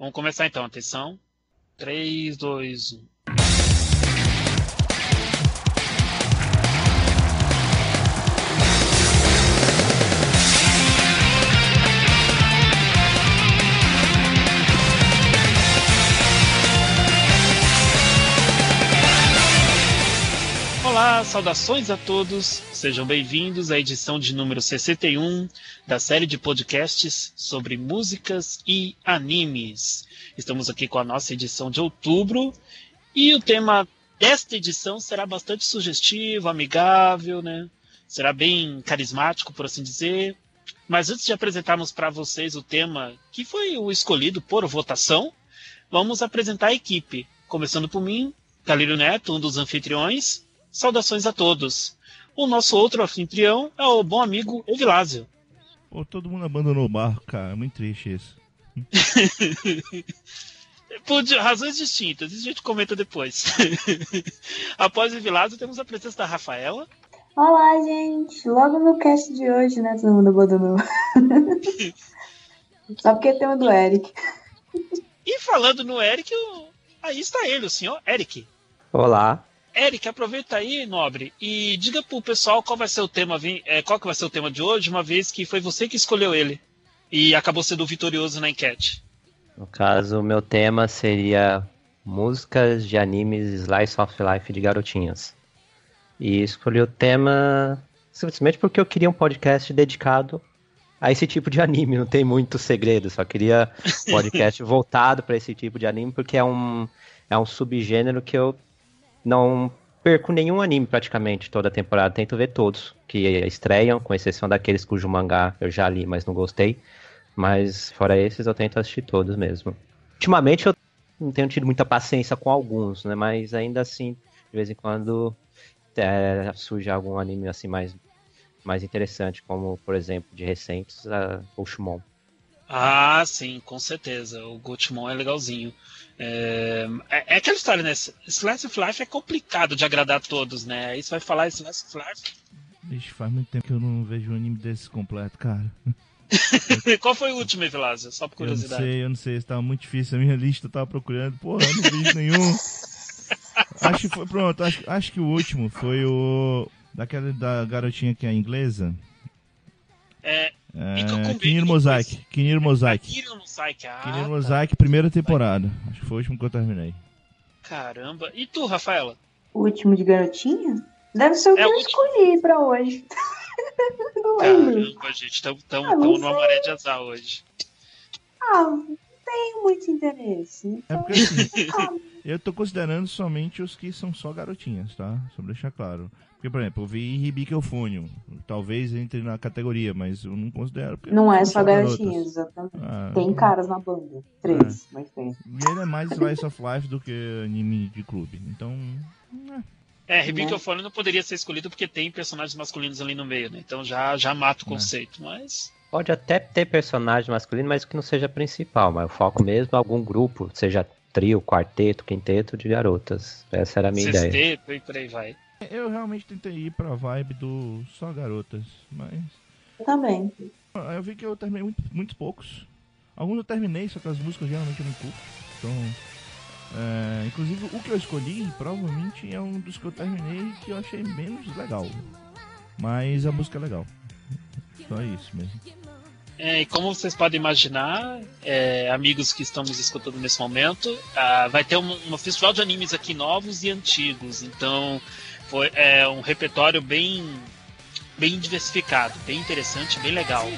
Vamos começar então, atenção. 3, 2, 1. Olá, saudações a todos, sejam bem-vindos à edição de número 61 da série de podcasts sobre músicas e animes. Estamos aqui com a nossa edição de outubro e o tema desta edição será bastante sugestivo, amigável, né? Será bem carismático, por assim dizer. Mas antes de apresentarmos para vocês o tema que foi o escolhido por votação, vamos apresentar a equipe. Começando por mim, Calírio Neto, um dos anfitriões. Saudações a todos. O nosso outro anfitrião é o bom amigo Evilásio. Pô, todo mundo abandonou o barco, cara. É muito triste isso. Por razões distintas, isso a gente comenta depois. Após o Evilásio, temos a presença da Rafaela. Olá, gente. Logo no cast de hoje, né? Todo mundo abandonou. Só porque tem o do Eric. E falando no Eric, aí está ele, o senhor Eric. Olá. Eric, aproveita aí, nobre, e diga pro pessoal qual vai ser o tema, é, qual que vai ser o tema de hoje, uma vez que foi você que escolheu ele e acabou sendo vitorioso na enquete. No caso, o meu tema seria músicas de animes Slice of Life de garotinhas. E escolhi o tema simplesmente porque eu queria um podcast dedicado a esse tipo de anime. Não tem muito segredo, só queria um podcast voltado para esse tipo de anime porque é um, é um subgênero que eu não perco nenhum anime praticamente toda a temporada, tento ver todos que estreiam, com exceção daqueles cujo mangá eu já li, mas não gostei. Mas fora esses eu tento assistir todos mesmo. Ultimamente eu não tenho tido muita paciência com alguns, né? Mas ainda assim, de vez em quando é, surge algum anime assim mais, mais interessante, como por exemplo de recentes, a Oshimon. Ah, sim, com certeza. O Gotemon é legalzinho. É, é, é, aquela história, né? Slice of Life é complicado de agradar a todos, né? Aí você vai falar Slice of Life. Vixe, faz muito tempo que eu não vejo um anime desse completo, cara. Qual foi o último, Evilásio? Só por curiosidade. Eu não sei, eu não sei. Estava muito difícil. A minha lista eu tava procurando. Porra, eu não vi nenhum. acho que foi. Pronto, acho, acho que o último foi o. Daquela da garotinha que é inglesa. É, é, Kinir Mosaic. Kinir Mosaic. Kinir Mosaic, ah, Kinir Mosaic, tá. primeira temporada. Acho que foi o último que eu terminei. Caramba. E tu, Rafaela? O último de garotinha? Deve ser o que é eu último... escolhi pra hoje. não lembro. Caramba, gente. Estamos ah, numa maré de azar hoje. Ah, tenho muito interesse. Então... É porque assim, eu tô considerando somente os que são só garotinhas, tá? Só pra deixar claro. Porque, por exemplo, eu vi Ribic Eufônio. Talvez entre na categoria, mas eu não considero. Não é só garotinhas, exatamente. Ah, tem caras na banda. Três, é. mas tem. E ele é mais Slice of Life do que anime de clube. Então. É, é Ribic Eufônio não poderia ser escolhido porque tem personagens masculinos ali no meio, né? Então já, já mata o é. conceito, é. mas. Pode até ter personagem masculino, mas que não seja principal. Mas o foco mesmo é algum grupo, seja trio, quarteto, quinteto de garotas. Essa era a minha Sexteto, ideia. Sexteto e por aí vai. Eu realmente tentei ir pra vibe do só garotas, mas. Eu também. Eu vi que eu terminei muito, muitos poucos. Alguns eu terminei, só que as músicas geralmente eu não curto. Então. É, inclusive o que eu escolhi provavelmente é um dos que eu terminei que eu achei menos legal. Mas a música é legal. Só isso mesmo. É, e como vocês podem imaginar, é, amigos que estamos escutando nesse momento, uh, vai ter um, um, festival de animes aqui novos e antigos. Então, foi é, um repertório bem, bem diversificado, bem interessante, bem legal.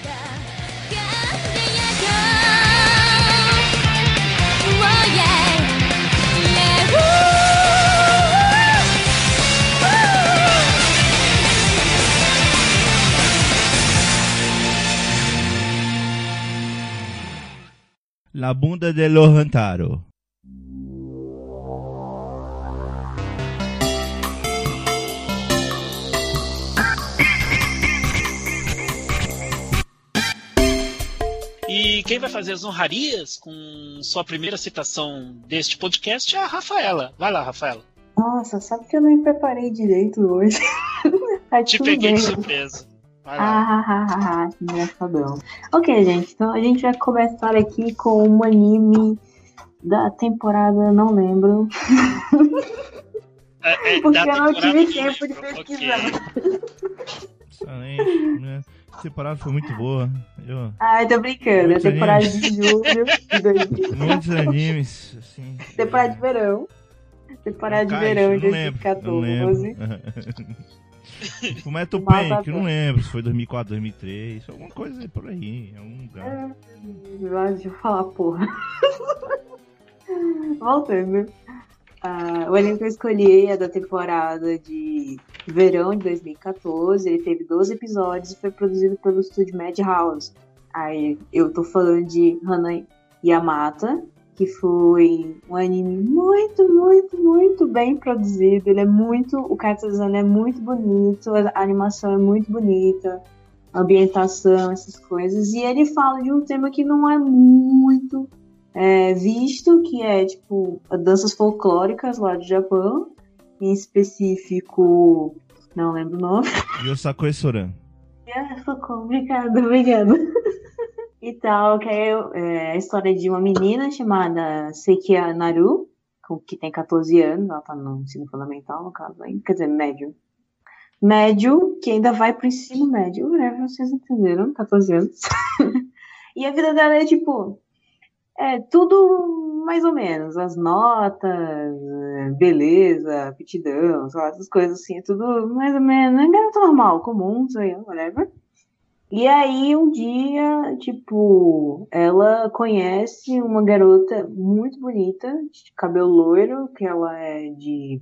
La bunda de Lohantaro. E quem vai fazer as honrarias com sua primeira citação deste podcast é a Rafaela. Vai lá, Rafaela. Nossa, sabe que eu nem preparei direito hoje. Te peguei bem. de surpresa. Ah, ah, ah, engraçadão. Ok, gente, então a gente vai começar aqui com um anime da temporada, não lembro. É, é, Porque eu não tive tempo de pesquisar. Excelente, né? A temporada foi muito boa. Eu, Ai, tô brincando. É Muitos temporada de julho de 2000. muitos animes, assim. Temporada de verão. Temporada de verão de não lembro, não 2014. Fumeto Mata Pen, que eu não lembro se foi 2004, 2003, alguma coisa por aí, em algum lugar. Deixa eu falar, porra. Voltando. Ah, o anime que eu escolhi é da temporada de verão de 2014. Ele teve 12 episódios e foi produzido pelo estúdio Madhouse. Aí eu tô falando de Hana Yamata, que foi um anime muito, muito, muito bem produzido. Ele é muito. O design é muito bonito, a animação é muito bonita, a ambientação, essas coisas. E ele fala de um tema que não é muito é, visto, que é tipo danças folclóricas lá do Japão, em específico. Não lembro o nome. Yosakoi Soran. Ah, socorro, obrigada, obrigada. E tal, que é, é a história de uma menina chamada Sekia Naru, que tem 14 anos, ela tá no ensino fundamental, no caso, quer dizer, médio. Médio, que ainda vai pro ensino médio, whatever, vocês entenderam, 14 anos. e a vida dela é tipo, é tudo mais ou menos, as notas, é, beleza, aptidão, essas coisas assim, é tudo mais ou menos, é garota normal, comum, sei lá, whatever. E aí, um dia, tipo, ela conhece uma garota muito bonita, de cabelo loiro, que ela é de.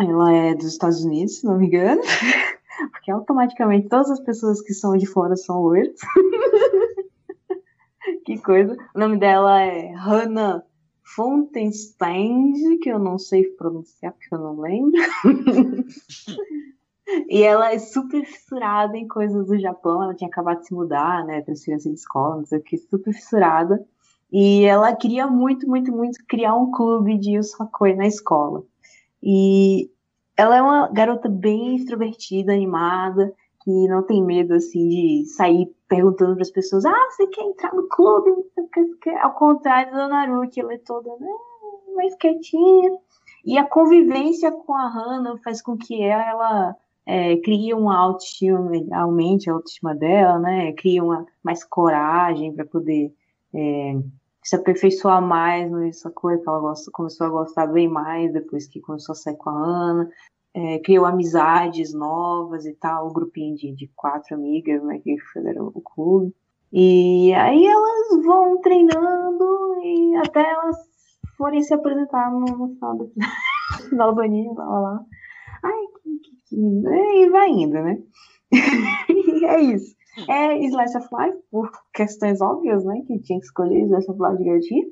Ela é dos Estados Unidos, se não me engano. Porque automaticamente todas as pessoas que são de fora são loiras. que coisa. O nome dela é Hannah Fontenstein, que eu não sei pronunciar porque eu não lembro. E ela é super fissurada em coisas do Japão. Ela tinha acabado de se mudar, né? Transferência de escola, não sei o que, super fissurada. E ela queria muito, muito, muito criar um clube de Yusakoi na escola. E ela é uma garota bem extrovertida, animada, que não tem medo, assim, de sair perguntando para as pessoas: ah, você quer entrar no clube? Ao contrário da Naru, que ela é toda né, mais quietinha. E a convivência com a Hannah faz com que ela é, cria uma autoestima, aumente a autoestima dela, né? Cria uma mais coragem para poder é, se aperfeiçoar mais nessa coisa que ela gosta, começou a gostar bem mais depois que começou a sair com a Ana. É, criou amizades novas e tal, um grupinho de, de quatro amigas, né, que fizeram o clube. E aí elas vão treinando e até elas forem se apresentar no, no final do, do anime, lá, lá. Ai. E vai indo, né? e é isso. É Slice of Life, por questões óbvias, né? Que tinha que escolher Slice of Life de gatinho.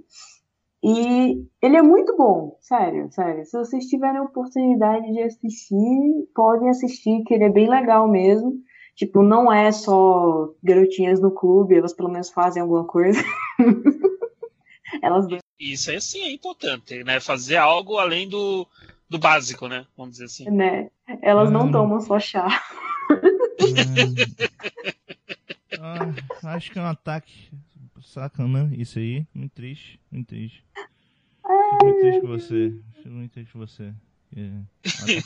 E ele é muito bom, sério, sério. Se vocês tiverem a oportunidade de assistir, podem assistir, que ele é bem legal mesmo. Tipo, não é só garotinhas no clube, elas pelo menos fazem alguma coisa. elas Isso aí sim é importante, né? Fazer algo além do, do básico, né? Vamos dizer assim. né? Elas não Hum. tomam só chá. Ah, acho que é um ataque sacana isso aí. Muito triste, muito triste. Fico muito triste com você. Fico muito triste com você. É, um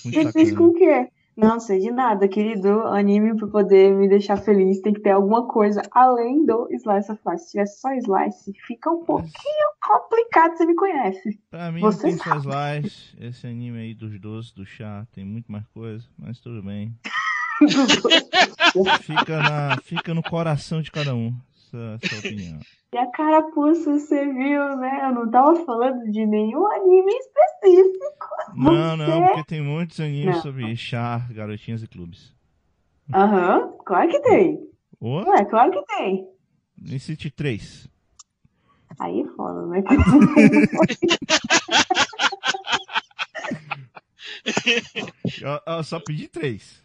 muito triste com o quê? Não sei de nada, querido. Anime pra poder me deixar feliz tem que ter alguma coisa além do Slice of Life. Se tivesse só Slice, fica um pouquinho complicado, você me conhece. Pra mim Você tem só slice. Esse anime aí dos doces, do chá, tem muito mais coisa, mas tudo bem. Fica, na, fica no coração de cada um. Essa opinião. E a carapuça, você viu, né? Eu não tava falando de nenhum anime específico. Não, não, Você- porque tem muitos animes Não. sobre chá, garotinhas e clubes. Aham, claro que tem. Ô, Ué, claro que tem. me cite três. Aí é foda, né? Eu, eu só pedi três.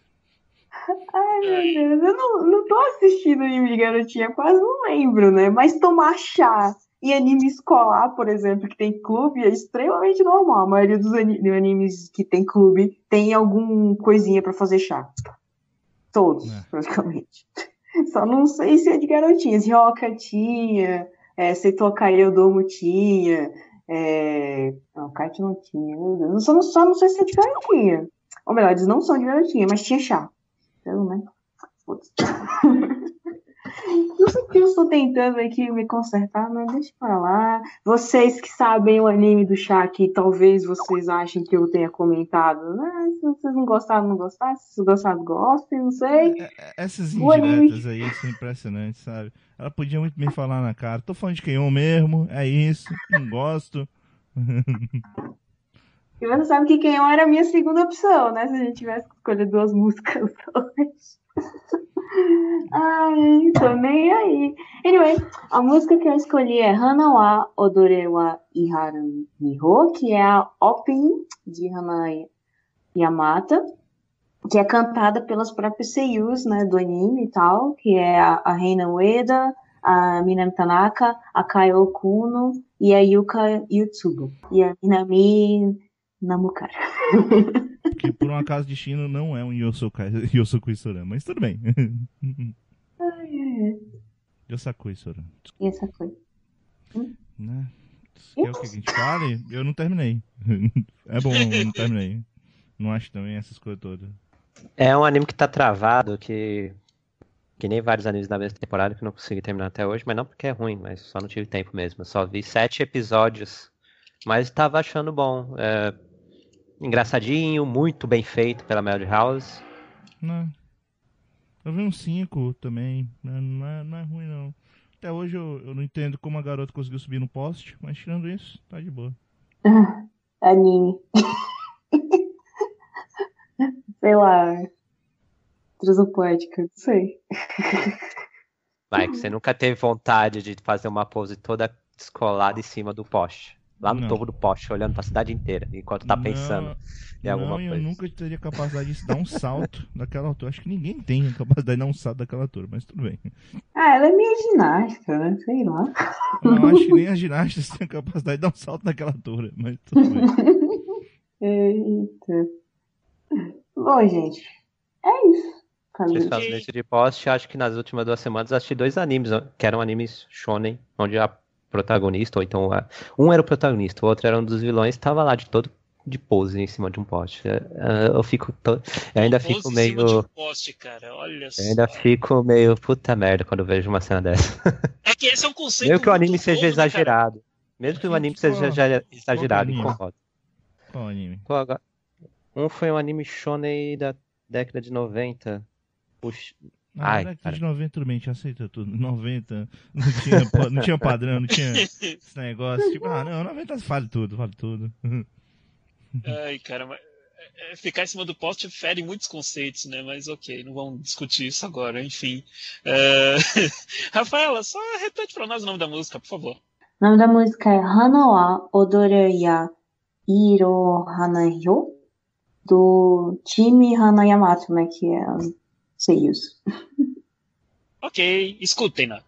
Ai, meu Deus, eu não, não tô assistindo anime de garotinha, quase não lembro, né? Mas tomar chá e anime escolar, por exemplo, que tem clube, é extremamente normal. A maioria dos animes que tem clube tem algum coisinha pra fazer chá. Todos, É. praticamente. Só não sei se é de garotinhas. Ryoka tinha, é, Seito Kaiodomo tinha, é... Não, Kite não tinha, meu Deus. Só, não- só não sei se é de garotinha. Ou melhor, eles não são de garotinha, mas tinha chá. Então, né? Não sei porque eu estou tentando aqui me consertar, mas deixa pra lá. Vocês que sabem o anime do que talvez vocês achem que eu tenha comentado, né? Se vocês não gostaram, não gostaram. Se vocês gostaram, gostem, não sei. É, é, Essas O anime- indiretas aí são impressionantes, sabe? Ela podia muito me falar na cara. Tô falando de Kenyon mesmo, é isso, não gosto. E você sabe que Kenyon era a minha segunda opção, né? Se a gente tivesse que escolher duas músicas hoje. Ai, tô nem aí. Anyway, a música que eu escolhi é Hana wa Odore wa Iharu Miho, que é a opening de Hana Yamata, que é cantada pelas próprias seiyus, né, do anime e tal, que é a, Reina Ueda, a Minami Tanaka, a Kaio Okuno e a Yuka Yutsugo. E a Minami Namukara. Que por um acaso destino não é um Yosokai, Yosokui Soran, mas tudo bem. Yosakui Soran, E essa foi. né? Quer o que a gente fale? Eu não terminei. É bom, eu não terminei. Não acho também essas coisas todas. É um anime que tá travado, que. Que nem vários animes da mesma temporada que eu não consegui terminar até hoje, mas não porque é ruim, mas só não tive tempo mesmo. Eu só vi sete episódios, mas tava achando bom. É, engraçadinho, muito bem feito pela Melody House. Não. Eu vi um 5 também. né? Não é, não é ruim, não. Até hoje eu, eu não entendo como a garota conseguiu subir no poste, mas tirando isso, tá de boa. Anime. sei lá. Transopoética, não sei. Vai, que você nunca teve vontade de fazer uma pose toda descolada em cima do poste. Lá no Não. topo do poste, olhando pra cidade inteira, enquanto tá Não, pensando em alguma não, eu coisa. nunca teria capacidade de dar um salto daquela altura. Acho que ninguém tem a capacidade de dar um salto daquela altura, mas tudo bem. Ah, ela é minha ginástica, né? Sei lá. Eu não acho que nem as ginastas têm a capacidade de dar um salto daquela altura, mas tudo bem. Eita. Bom, gente. É isso. Vocês de poste, acho que nas últimas duas semanas eu assisti dois animes, que eram animes shonen, onde a protagonista, ou então a- um era o protagonista, o outro era um dos vilões, estava lá de todo de pose em cima de um poste. É, é, Eu fico to- eu ainda Pose fico em meio cima de um poste, cara. Olha só. eu ainda fico meio puta merda quando vejo uma cena dessa. É que esse é um conceito. Mesmo que o anime seja novo, né, cara? exagerado. Mesmo que o anime seja exagerado, anime? incomoda. Qual anime? Um foi um anime shonen da década de 90. Puxa, Ah, Ai, década cara. de 90, tudo bem, a gente aceita tudo. 90, não tinha, não tinha padrão, não tinha esse negócio. Tipo, ah, não, 90 vale tudo, vale tudo. Ai, cara, mas é, é, ficar em cima do poste fere muitos conceitos, né? Mas ok, não vamos discutir isso agora, enfim. É, Rafaela, só repete pra nós o nome da música, por favor. O nome da música é Hana wa Odore ya Iro Hanayo, do time Hana Yamato, né? Que é Seiyus. Ok, escutem-na.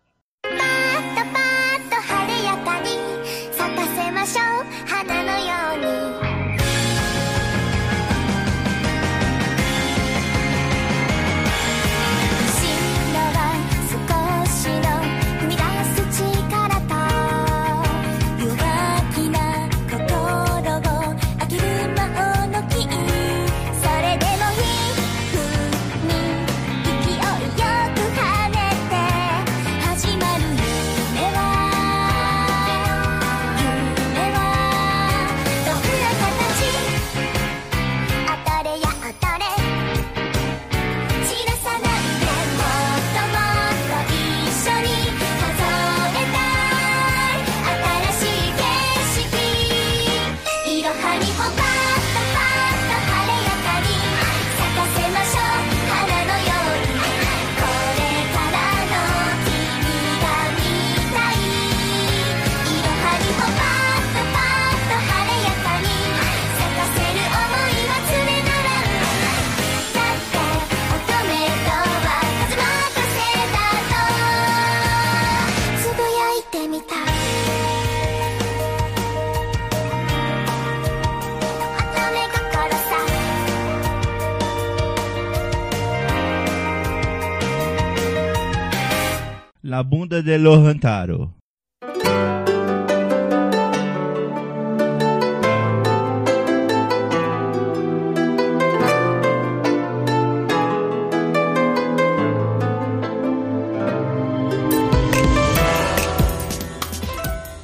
La bunda de Lohantaro.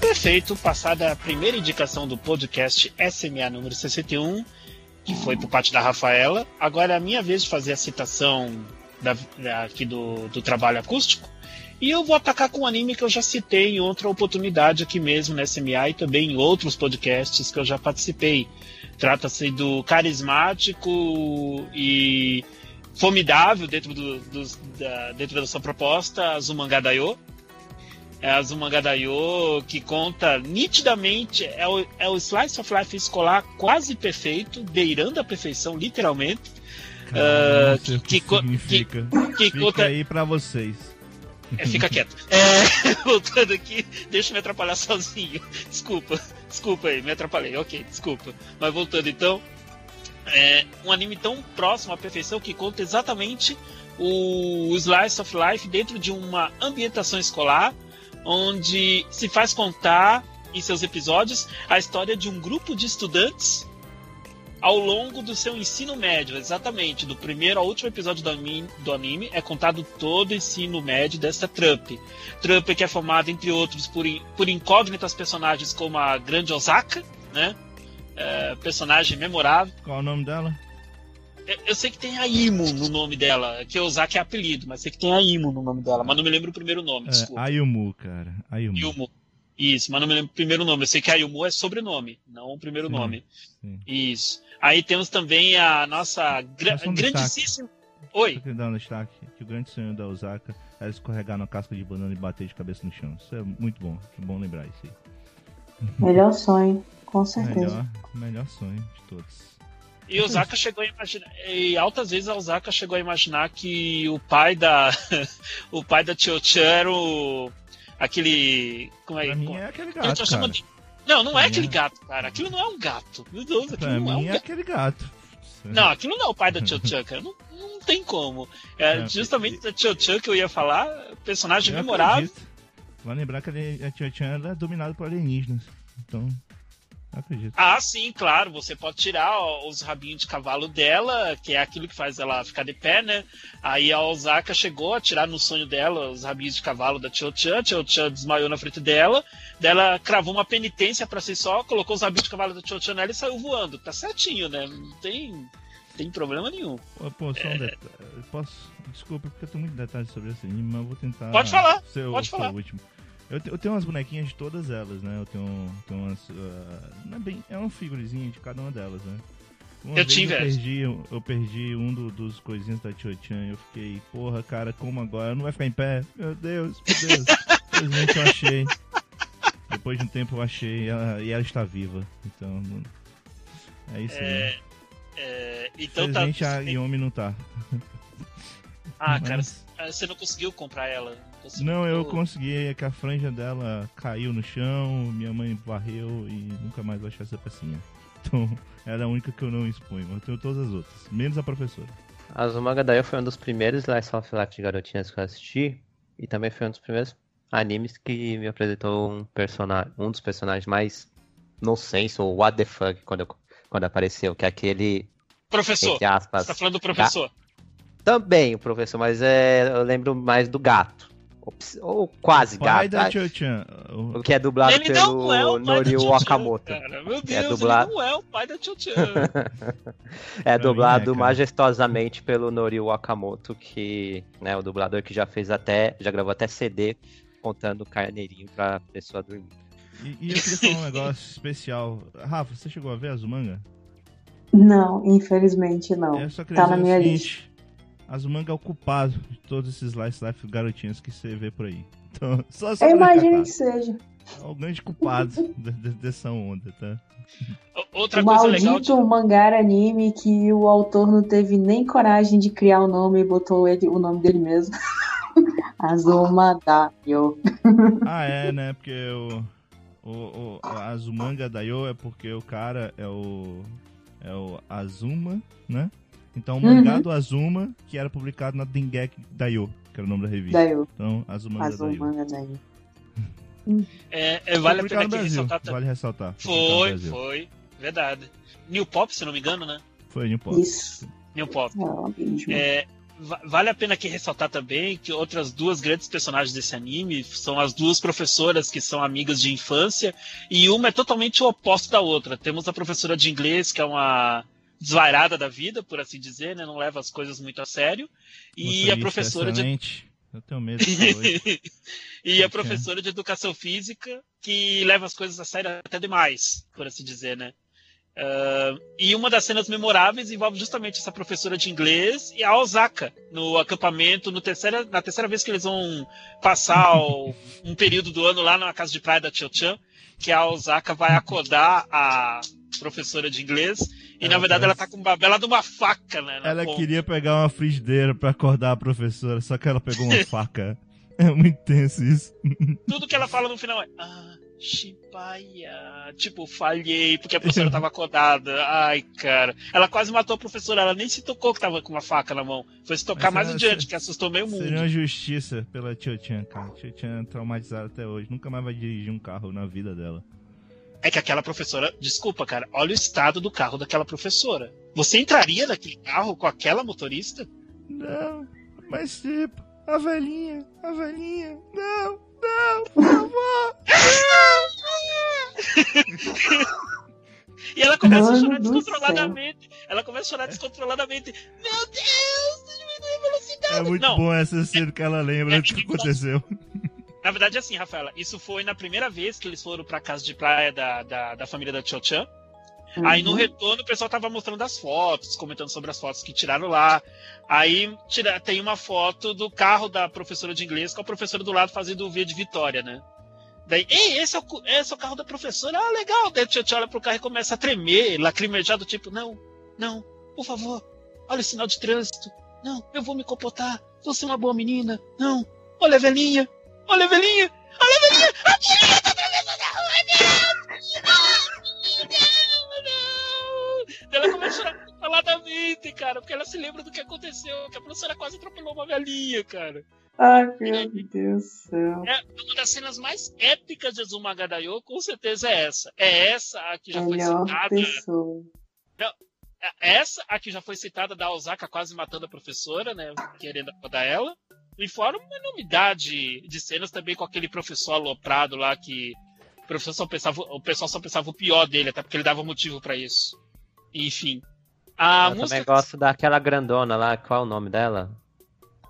Perfeito, passada a primeira indicação do podcast SMA número 61, que foi por parte da Rafaela. Agora é a minha vez de fazer a citação da, aqui do, do trabalho acústico. E eu vou atacar com um anime que eu já citei em outra oportunidade aqui mesmo na SMA e também em outros podcasts que eu já participei. Trata-se do carismático e formidável dentro, do, dos- da, dentro da sua proposta, Azumanga Daioh. É a Azumanga Daioh que conta nitidamente, é o, é o slice of life escolar quase perfeito, beirando a perfeição, literalmente. Cara, não sei o que que, significa. Que Fica conta, aí pra vocês. É, fica quieto. É, voltando aqui, deixa eu me atrapalhar sozinho. Desculpa, desculpa aí, me atrapalhei. Ok, desculpa. Mas voltando então, é um anime tão próximo à perfeição que conta exatamente o slice of life dentro de uma ambientação escolar, onde se faz contar em seus episódios a história de um grupo de estudantes ao longo do seu ensino médio, exatamente, do primeiro ao último episódio do anime, do anime é contado todo o ensino médio dessa trupe. Trupe que é formada, entre outros, por, por incógnitas personagens como a grande Osaka, né? É, personagem memorável. Qual o nome dela? Eu, eu sei que tem a Imo no nome dela, que Osaka é apelido, mas sei que tem a Imo no nome dela, mas não me lembro o primeiro nome, É, desculpa. Ayumu, cara. Ayumu. Yumo. Isso, mas não me lembro o primeiro nome. Eu sei que a Yumu é sobrenome, não o primeiro Sim, nome. sim. Isso. Aí temos também a nossa gra um grandíssima. Oi. um destaque que o grande sonho da Osaka era escorregar na casca de banana e bater de cabeça no chão. Isso é muito bom. É bom lembrar isso aí. Melhor sonho, com certeza. Melhor, melhor sonho de todos. E Osaka chegou a imaginar. E altas vezes a Osaka chegou a imaginar que o pai da. o pai da Tio-chan era o. aquele. Como é Pra mim é aquele Ele gato, cara. de- Não, não é aquele é- gato, cara. Aquilo não é um gato. Meu Deus, aquilo Pra não é um mim é gato. aquele gato. Não, aquilo não é o pai da Tio-chan, cara. Não, não tem como. É, É, justamente da Tio-chan que eu ia falar, personagem memorável. acredito. Vai lembrar que a Chan ela é dominada por alienígenas. Então, acredito. Ah, sim, claro. Você pode tirar os rabinhos de cavalo dela, que é aquilo que faz ela ficar de pé, né? Aí a Osaka chegou a tirar no sonho dela os rabinhos de cavalo da Tio-chan. Tio-chan desmaiou na frente dela. Dela cravou uma penitência pra si só, colocou os rabinhos de cavalo da Tio-chan nela e saiu voando. Tá certinho, né? Não tem, tem problema nenhum. Pô, só um detalhe. Posso. Desculpa, porque eu tenho muito detalhes sobre esse anime, mas eu vou tentar. Pode falar, ser o- pode ser o falar. último. Eu, eu tenho umas bonequinhas de todas elas, né? Eu tenho, tenho umas. não é, bem, é uma figurezinha de cada uma delas, né? Uma Eu eu perdi, eu perdi um do- dos coisinhos da Tio-chan. Eu fiquei, porra, cara, como agora? Não vai ficar em pé? Meu Deus, meu Deus. Felizmente eu achei. Depois de um tempo eu achei ela, e ela está viva. Então. É isso aí. É, é, então tá. Felizmente a Yomi não tá. Ah, cara, Mas- você não conseguiu comprar ela. Conseguiu- Não, eu consegui, é que a franja dela caiu no chão, minha mãe varreu e nunca mais vou achar essa pecinha. Então, ela é a única que eu não exponho, mas eu tenho todas as outras, menos a professora. Azumanga Daioh foi um dos primeiros Slice of Life de garotinhas que eu assisti. E também foi um dos primeiros animes que me apresentou um personagem, um dos personagens mais nonsense, ou what the fuck, quando, eu- quando apareceu, que é aquele, Professor, entre aspas, você tá falando do professor. também o professor, mas é, eu lembro mais do gato. Ou, quase Pai Tio-chan. o- que é dublado Ele pelo é Norio Wakamoto. Cara. Meu Deus, É dublado- ele não é o pai da Tio-chan. É Pra dublado é, majestosamente pelo Norio Wakamoto, que né, o dublador que já fez até, já gravou até CD contando carneirinho pra pessoa dormir. E, e eu queria falar um negócio especial. Rafa, você chegou a ver Azumanga? Não, infelizmente não. Eu só queria Tá na minha lista. Seguinte: Azumanga é o culpado de todos esses Slice Life garotinhas que você vê por aí. Então, só, só Eu imagino que seja. É o grande culpado de- de- dessa onda, tá? Outra o coisa legal de... maldito mangá anime que o autor não teve nem coragem de criar o nome e botou ele, o nome dele mesmo. Azuma Daio. Ah, é, né? Porque o, o, o Azumanga Daioh é porque o cara é o é o Azuma, né? Então o mangá Uhum. do Azuma que era publicado na Dengeki Daioh. que era o nome da revista. Daí, Então, Daioh. Azumanga daí. É, é, vale a pena ressaltar também. Vale ressaltar. Foi, foi. Verdade. New Pop, se não me engano, né? Foi New Pop. Isso. New Pop. É. É, va- vale a pena aqui ressaltar também que outras duas grandes personagens desse anime são as duas professoras que são amigas de infância e uma é totalmente o oposto da outra. Temos a professora de inglês, que é uma desvairada da vida, por assim dizer, né? não leva as coisas muito a sério. E Motorista a professora de excelente. Eu tenho medo e a professora de educação física que leva as coisas a sério até demais, por assim dizer, né? Ah, e uma das cenas memoráveis envolve justamente essa professora de inglês e a Osaka no acampamento, no terceira, na terceira vez que eles vão passar o- um período do ano lá na casa de praia da Tio-chan, que a Osaka vai acordar a professora de inglês e na verdade ela tá com uma bela de uma faca, né? Ela ponta. queria pegar uma frigideira pra acordar a professora, só que ela pegou uma faca. É muito tenso isso. tudo que ela fala no final é ah, Shibaya. Tipo, falhei porque a professora tava acordada. Ai, cara. Ela quase matou a professora, ela nem se tocou que tava com uma faca na mão. Foi se tocar Mas mais ela- adiante, que assustou meio mundo. Seria uma justiça pela Tio-chan, cara. Tio-chan é traumatizada até hoje. Nunca mais vai dirigir um carro na vida dela. É que aquela professora, desculpa, cara, olha o estado do carro daquela professora. Você entraria naquele carro com aquela motorista? Não, mas tipo, a velhinha, a velhinha. Não, não, por favor. E ela começa a Mano chorar do descontroladamente. Ela começa a chorar descontroladamente. Meu Deus, diminui a velocidade. É muito Não, bom essa cena que ela lembra É do que que- aconteceu. Na verdade, é assim, Rafaela, isso foi na primeira vez que eles foram pra casa de praia da, da, da família da Cho-chan. Aí no Uhum. retorno o pessoal tava mostrando as fotos, comentando sobre as fotos que tiraram lá. Aí tira, tem uma foto do carro da professora de inglês com a professora do lado fazendo o V de Vitória, né? Daí, ei, esse é, o, esse é o carro da professora. Ah, legal. Daí o Tio olha pro carro e começa a tremer, lacrimejado, tipo, não, não, por favor, olha o sinal de trânsito. Não, eu vou me comportar. Você é uma boa menina. Não, olha a velhinha. Olha a velhinha. Olha a velhinha. A velhinha tá atravessando a rua. Não, não, não. Ela começa a chorar faladamente, cara, porque ela se lembra do que aconteceu, que a professora quase atropelou uma velhinha, cara. Ai, meu Deus do céu. É uma das cenas mais épicas de Azumanga Daioh, com certeza é essa. É essa a que já foi Melhor citada. pessoa. É Essa a que já foi citada da Osaka quase matando a professora, né? Querendo acordar ela. E fora uma enormidade de cenas também com aquele professor aloprado lá que o, professor só pensava, o pessoal só pensava o pior dele, até porque ele dava motivo pra isso. Enfim. A eu música. também gosto daquela grandona lá, qual é o nome dela?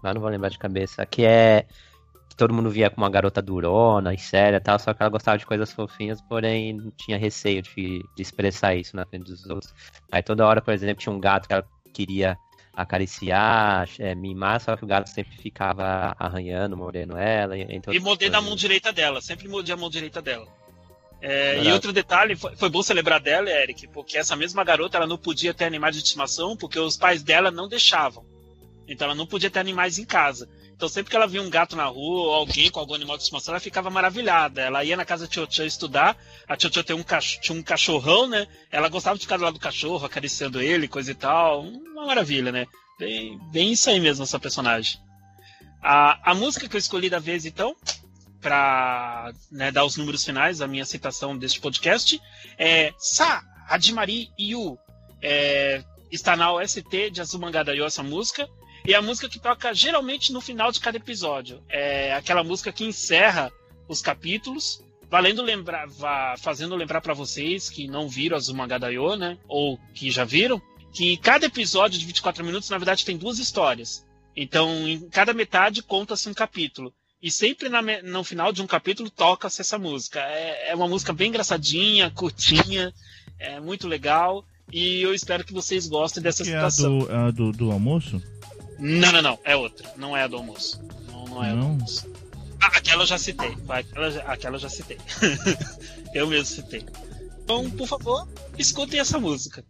Mas não vou lembrar de cabeça. Que é. Que todo mundo via como uma garota durona e séria e tal, só que ela gostava de coisas fofinhas, porém tinha receio de, de expressar isso na frente dos outros. Aí toda hora, por exemplo, tinha um gato que ela queria acariciar, é, mimar, só que o gato sempre ficava arranhando, mordendo ela. E, entre E outras mordendo a coisas. mão direita dela, sempre mordia a mão direita dela. É, e outro detalhe, foi, foi bom você lembrar dela, Eric, porque essa mesma garota ela não podia ter animais de estimação porque os pais dela não deixavam. Então ela não podia ter animais em casa. Então sempre que ela via um gato na rua ou alguém com algum animal de estimação, ela ficava maravilhada. Ela ia na casa da Tio estudar, a Tio tem um cach- tinha um cachorrão, né? Ela gostava de ficar do lado do cachorro, acariciando ele, coisa e tal. Uma maravilha, né? Bem, bem isso aí mesmo, essa personagem. A, a música que eu escolhi da vez, então, para dar os números finais, a minha citação deste podcast, é Sa, Adimari Yu. É, está na OST de Azumanga Daioh essa música. E é a música que toca geralmente no final de cada episódio. É aquela música que encerra os capítulos. Valendo lembrar, fazendo lembrar para vocês que não viram Azumanga Daioh, né? Ou que já viram, que cada episódio de 24 minutos, na verdade, tem duas histórias. Então, em cada metade conta-se um capítulo. E sempre na no final de um capítulo toca-se essa música. É, é uma música bem engraçadinha, curtinha, é muito legal. E eu espero que vocês gostem dessa Que é a do, a do, do almoço? Não, não, não. É outra. Não é a do almoço. Não, não é a do Não? almoço. Ah, aquela eu já citei. Aquela, já- aquela eu já citei. eu mesmo citei. Então, por favor, escutem essa música.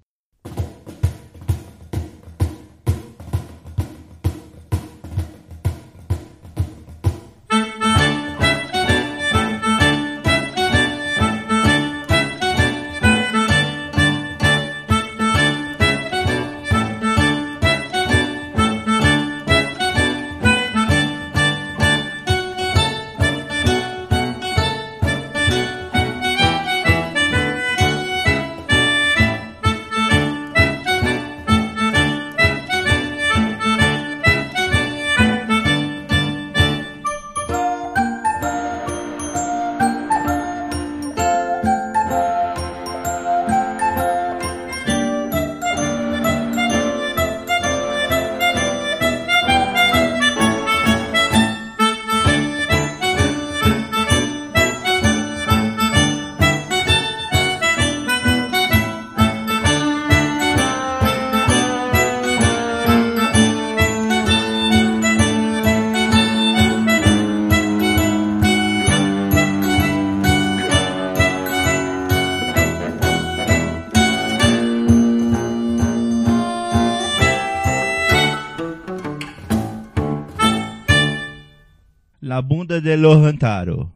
La bunda de Lohantaro.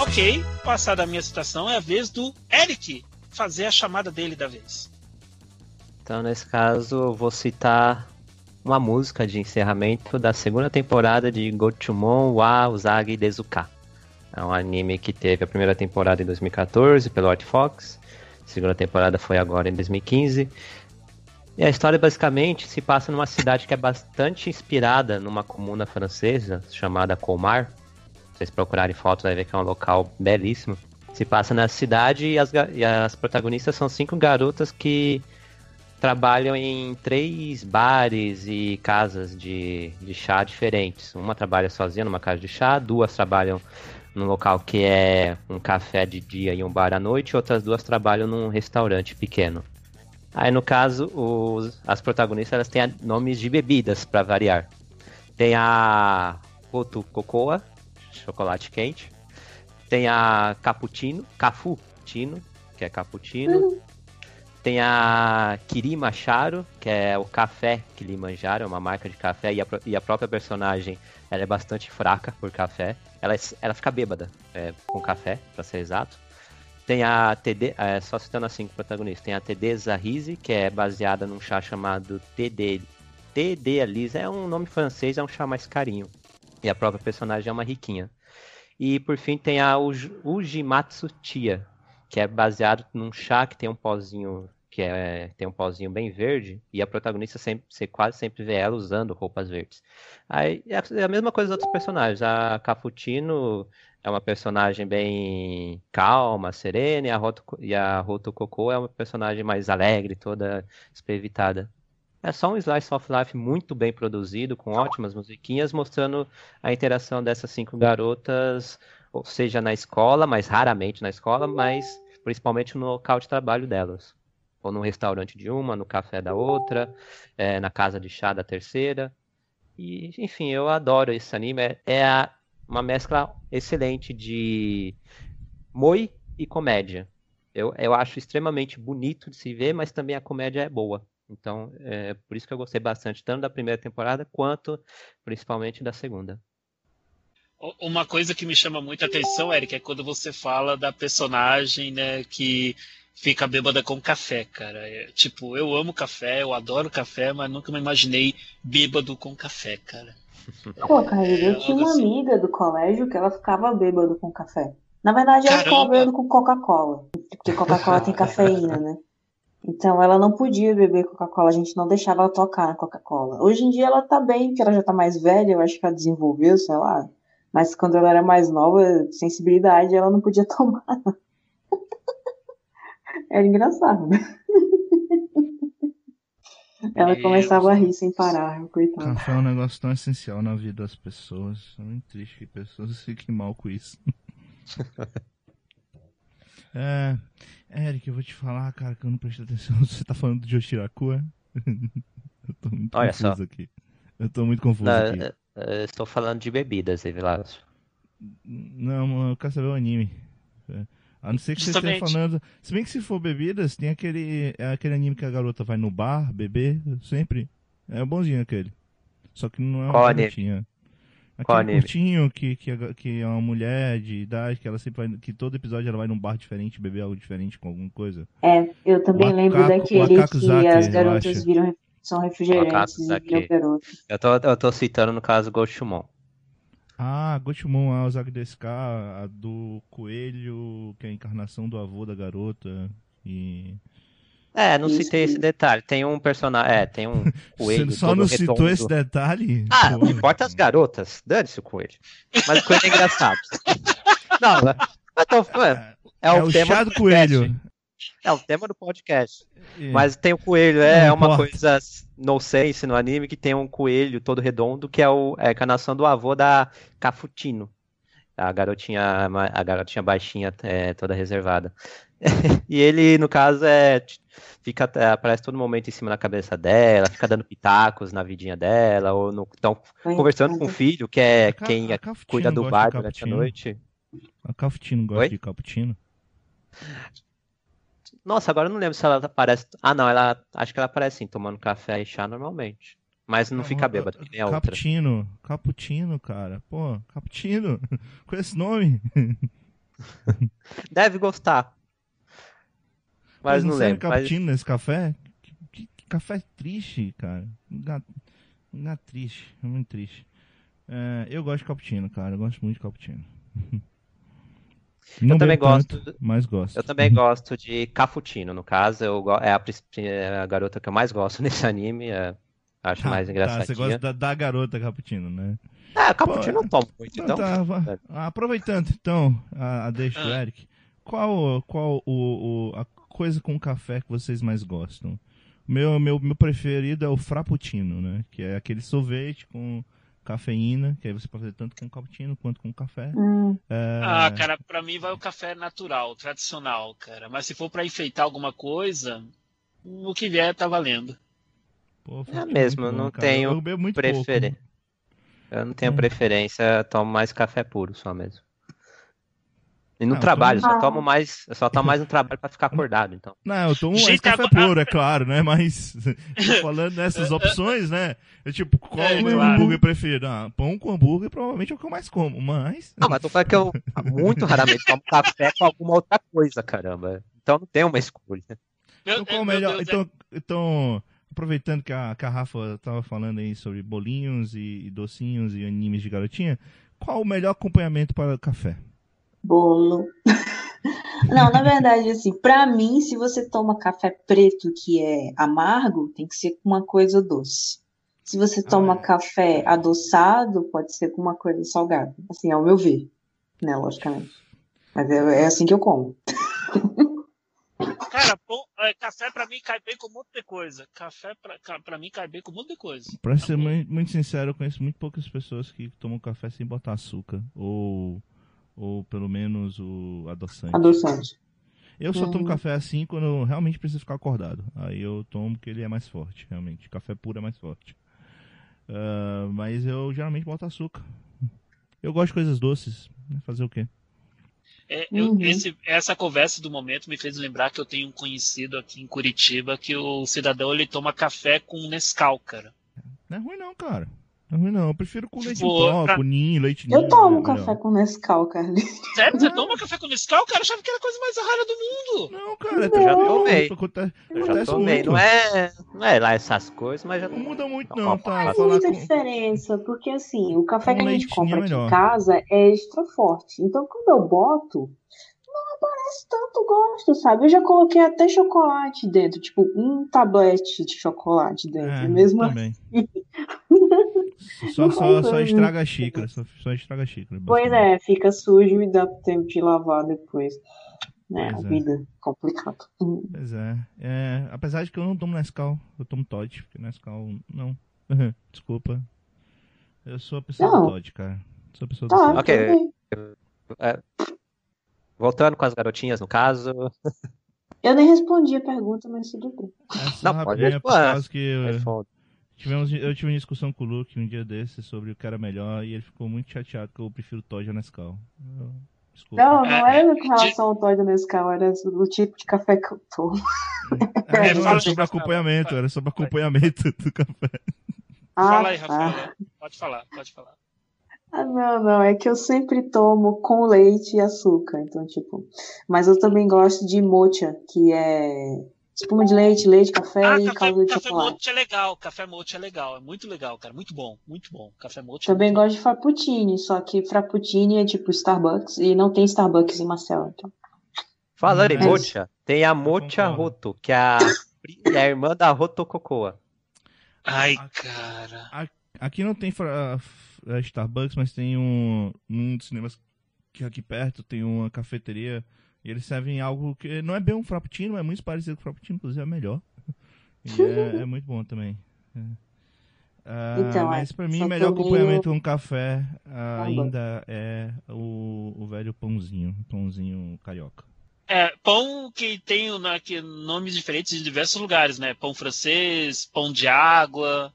Ok, passada a minha citação, é a vez do Eric fazer a chamada dele da vez. Então, nesse caso, eu vou citar uma música de encerramento da segunda temporada de Gochumon wa Uzagi Dezuka. É um anime que teve a primeira temporada em 2014 pelo Art Fox, a segunda temporada foi agora em 2015. E a história basicamente se passa numa cidade que é bastante inspirada numa comuna francesa chamada Colmar. Se vocês procurarem fotos, vai ver que é um local belíssimo. Se passa na cidade e as, e as protagonistas são cinco garotas que trabalham em três bares e casas de, de chá diferentes. Uma trabalha sozinha numa casa de chá, duas trabalham num local que é um café de dia e um bar à noite, outras duas trabalham num restaurante pequeno. Aí no caso, os- as protagonistas elas têm nomes de bebidas para variar. Tem a Roto Cocoa, chocolate quente. Tem a Cappuccino, Cafutino, que é cappuccino. Tem a Kirimacharo, que é o café Kilimanjaro, é uma marca de café, e a, e a própria personagem ela é bastante fraca por café. Ela, é- ela fica bêbada é, com café, para ser exato. Tem a TD, é, só citando as cinco protagonistas, tem a TD Zahise, que é baseada num chá chamado TD, TD Elisa, é um nome francês, é um chá mais carinho. E a própria personagem é uma riquinha. E por fim tem a Uj- Ujimatsu Tia, que é baseado num chá que tem um pozinho que é, tem um pozinho bem verde, e a protagonista sempre, você quase sempre vê ela usando roupas verdes. Aí é a mesma coisa dos outros personagens. A Cafutino é uma personagem bem calma, serena, e a Roto, e a Roto Coco é uma personagem mais alegre, toda esprevitada. É só um slice of life muito bem produzido, com ótimas musiquinhas, mostrando a interação dessas cinco garotas, ou seja, na escola, mas raramente na escola, mas principalmente no local de trabalho delas. Ou no restaurante de uma, no café da outra, é, na casa de chá da terceira. E, enfim, eu adoro esse anime. É, é a- uma mescla excelente de moi e comédia. Eu, eu acho extremamente bonito de se ver, mas também a comédia é boa. Então, é por isso que eu gostei bastante, tanto da primeira temporada quanto principalmente da segunda. Uma coisa que me chama muita atenção, Eric, é quando você fala da personagem, né, que fica bêbada com café, cara. É, tipo, eu amo café, eu adoro café, mas nunca me imaginei bêbado com café, cara. Pô, cara, eu É, tinha uma assim- amiga do colégio que ela ficava bêbada com café. Na verdade, ela ficava bêbada com Coca-Cola. Porque Coca-Cola tem cafeína, né? Então ela não podia beber Coca-Cola, a gente não deixava ela tocar na Coca-Cola. Hoje em dia ela tá bem, porque ela já tá mais velha, eu acho que ela desenvolveu, sei lá. Mas quando ela era mais nova, sensibilidade, ela não podia tomar. Era engraçado. Ela Meu começava a rir sem parar, coitada. Café é um negócio tão essencial na vida das pessoas. É muito triste que pessoas fiquem mal com isso. é, Eric, eu vou te falar, cara, que eu não prestei atenção. Você tá falando de Yoshiraku, é? eu tô muito Olha confuso só. aqui. Eu tô muito confuso Não, aqui. eu- estou falando de bebidas, Evilaus. Não, eu quero saber o anime. É. A não ser que você esteja Justamente. falando. Se bem que se for bebidas, tem aquele. É aquele anime que a garota vai no bar beber, sempre. É bonzinho aquele. Só que não é uma garotinha. Aquele curtinho que, que, que é uma mulher de idade, que ela sempre vai. Que todo episódio ela vai num bar diferente, beber algo diferente com alguma coisa. É, eu também lembro Macaco- daquele Macaco que Zaki, as garotas viram são refrigerantes Macaco e viram garotas. Eu tô, eu tô citando no caso Goshumon. Ah, Gotemon, a Ozaki Deska, a do coelho, que é a encarnação do avô da garota. E. É, não Isso. citei esse detalhe. Tem um personagem. É, tem um coelho. Você só todo não citou esse detalhe? Ah, Pô. não importa as garotas. Dane-se o coelho. Mas o coelho é engraçado. não, mas tô, é, é, É o, o tema chá do coelho. É o tema do podcast. É. Mas tem o coelho, é Não uma importa. coisa no sense no anime que tem um coelho todo redondo que é o é a encarnação do avô da Cafutino. A garotinha, a garotinha baixinha, é, toda reservada. e ele, no caso, é fica é, aparece todo momento em cima da cabeça dela, fica dando pitacos na vidinha dela, ou no, tão conversando com o filho, que é Ca- quem a é- Cafutino cuida do bar durante a noite. A Cappuccino gosta Oi? de cappuccino. Nossa, agora eu não lembro se ela aparece. Ah, não, ela. Acho que ela aparece sim, tomando café e chá normalmente. Mas não fica bêbado, que nem a outra. Cappuccino, cappuccino, cara. Pô, cappuccino. Com esse nome. Deve gostar. Mas Pô, não serve lembro. Mas... cappuccino nesse café? Que, que- que café triste, cara. Lugar, lugar triste, é muito triste. É, eu gosto de cappuccino, cara. Eu gosto muito de cappuccino. Não também bebo tanto, gosto- mas gosto. Eu também gosto de Cafutino, no caso, eu é a, é a garota que eu mais gosto nesse anime, é- acho Tá, mais tá, engraçadinha. você gosta da, da garota cappuccino, né? É, Cafutino não tomo muito, Então, então. tá, aproveitando então a, a deixa do Ah. Eric, qual, qual o, o- a coisa com café que vocês mais gostam? Meu, meu, meu preferido é o frappuccino, né? Que é aquele sorvete com cafeína, que aí você pode fazer tanto com cappuccino quanto com café. Hum, É, Ah, cara, pra mim vai o café natural, tradicional, cara. Mas se for pra enfeitar alguma coisa, o que vier tá valendo. pô, É mesmo, eu bom, não cara. tenho preferen- pouco. Eu não tenho Hum. preferência, eu tomo mais café puro só mesmo. E no Ah, eu trabalho, tomo- só tomo mais, eu só tomo mais no trabalho pra ficar acordado, então. Não, eu tomo mais Gente, café agora- puro, é claro, né? Mas falando dessas opções, né? Eu, tipo, qual É, o meu claro. hambúrguer preferido? Ah, pão com hambúrguer provavelmente é o que eu mais como, mas... Não, mas tô falando que eu muito raramente tomo café com alguma outra coisa, caramba. Então não tem uma escolha. Meu, Então, qual o meu melhor? Deus, é- Então, então, aproveitando que a, que a Rafa tava falando aí sobre bolinhos e, e docinhos e animes de garotinha, qual o melhor acompanhamento para café? Bolo. Não, na verdade, assim, pra mim, se você toma café preto que é amargo, tem que ser com uma coisa doce. Se você toma Ah, é. café adoçado, pode ser com uma coisa salgada. Assim, ao meu ver, né, logicamente. Mas é, é assim que eu como. Cara, pô, é, café pra mim cai bem com um monte de coisa. Café pra, ca- pra mim cai bem com um monte de coisa. Pra ser Tá bom. muito, muito sincero, eu conheço muito poucas pessoas que tomam café sem botar açúcar. Ou, ou pelo menos o adoçante. Adoçante. Eu só tomo Uhum. café assim quando eu realmente preciso ficar acordado. Aí eu tomo porque ele é mais forte, realmente. Café puro é mais forte. Ah, mas eu geralmente boto açúcar. Eu gosto de coisas doces. né? Fazer o quê? É, eu- Uhum. esse- essa conversa do momento me fez lembrar que eu tenho um conhecido aqui em Curitiba que o cidadão ele toma café com Nescau, cara. Não é ruim não, cara. Não é ruim não. Eu prefiro com leite em Pô, pó, pra- com ninho, leite ninho. Eu tomo é café com Nescau, cara. Sério, você toma café com Nescau? Cara, eu achava que era a coisa mais rara do mundo. Não, cara, Eu já tomei. Acontece, Eu já tomei. muito. Não é, não é lá essas coisas, mas já Não muda muito Não, não, não tá? Faz Falar muita com... diferença, porque assim, o café Com que a gente leitinho compra é aqui em casa é extra forte. Então, quando eu boto, não aparece tanto gosto, sabe? Eu já coloquei até chocolate dentro, tipo, um tablete de chocolate dentro. É, mesmo também. assim. Só, só, só muito. estraga a xícara, só, só estraga a xícara. Pois é, fica sujo e dá tempo de lavar depois. Né, Pois a é. vida complicada. Pois é. é. Apesar de que eu não tomo Nescau, eu tomo Todd, porque Nescau não. Desculpa. Eu sou a pessoa Não. do Todd, cara. Sou a pessoa do Tá, Todd. Ok. bem. Voltando com as garotinhas no caso. Eu nem respondi a pergunta, mas tudo bem. É só Não, pode por responder. causa que eu, tivemos, eu tive uma discussão com o Luke um dia desses sobre o que era melhor e ele ficou muito chateado que eu prefiro Todd ao Nescau. Eu- Desculpa. Não, não É, era com relação ao Todd Nescau, era o tipo de café que eu tomo. É, É, era sobre Rafael. acompanhamento, era sobre acompanhamento do café. Ah, Fala aí, tá. Rafaela. Pode falar, pode falar. Ah, não, não, é que eu sempre tomo com leite e açúcar, então, tipo. Mas eu também gosto de mocha, que é espuma de leite, leite, café Ah, e café, calda de café chocolate. mocha é legal. Café mocha é legal. É muito legal, cara. Muito bom, muito bom. Café mocha. Também é muito gosto de frappuccini, só que frappuccini é tipo Starbucks e não tem Starbucks em Marcel, então. Falando em mocha, tem a mocha roto, que é a, é a irmã da rotococoa. bom. Ai, cara. Aqui não tem fra- f- Starbucks, mas tem um. Num dos cinemas que é aqui perto tem uma cafeteria. E eles servem algo que não é bem um frappuccino, é muito parecido com o frappuccino, inclusive é melhor. E é, é muito bom também. É. Ah, Então, é, mas pra mim só o melhor acompanhamento com café ah, bom. ainda é o, o velho pãozinho, pãozinho carioca. É, pão que tem né, que, nomes diferentes em diversos lugares, né? Pão francês, pão de água.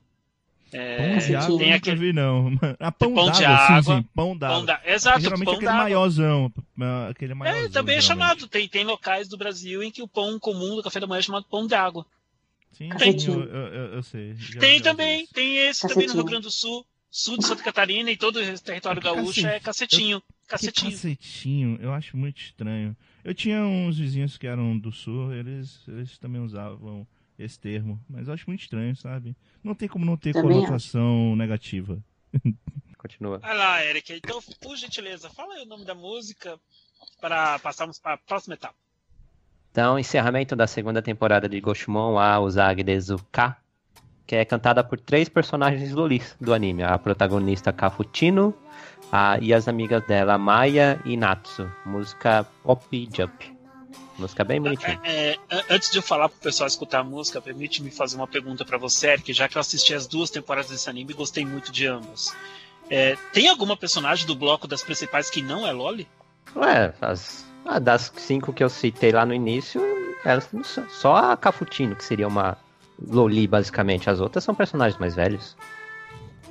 Pão de água eu tem nunca aquele vi, não. Ah, pão, Pão de d'água, sim, água, sim, pão d'água. pão da... Exato, geralmente pão aquele maiorzão. ah, Aquele maiorzão, É, também é geralmente. chamado. Tem, tem locais do Brasil em que o pão comum do café da manhã é chamado pão d'água. Sim, sim, Cacetinho. eu, eu, eu- eu sei. já- Tem já também, tem esse também no Cacetinho. Rio Grande do Sul, sul de Santa Catarina e todo o território gaúcho é cacetinho. Que Cacetinho. cacetinho, eu acho muito estranho. Eu tinha uns vizinhos que eram do sul, eles, eles também usavam esse termo, mas eu acho muito estranho, sabe? Não tem como não ter Também conotação negativa. Continua. Vai lá, Eric. Então, por gentileza, fala aí o nome da música para passarmos para a próxima etapa. Então, encerramento da segunda temporada de Goshimon a Usagi Dezuka, que é cantada por três personagens lolis do anime. A protagonista Kafutino, a, e as amigas dela, Maya e Natsu. Música Pop Jump. Música bem bonitinha. É, an- antes de eu falar pro pessoal escutar a música, permite-me fazer uma pergunta para você, Eric, já que eu assisti as duas temporadas desse anime e gostei muito de ambas. É, tem alguma personagem do bloco das principais que não é Loli? Ué, as, ah, das cinco que eu citei lá no início, elas não são- só a Kafutino, que seria uma Loli, basicamente. As outras são personagens mais velhos.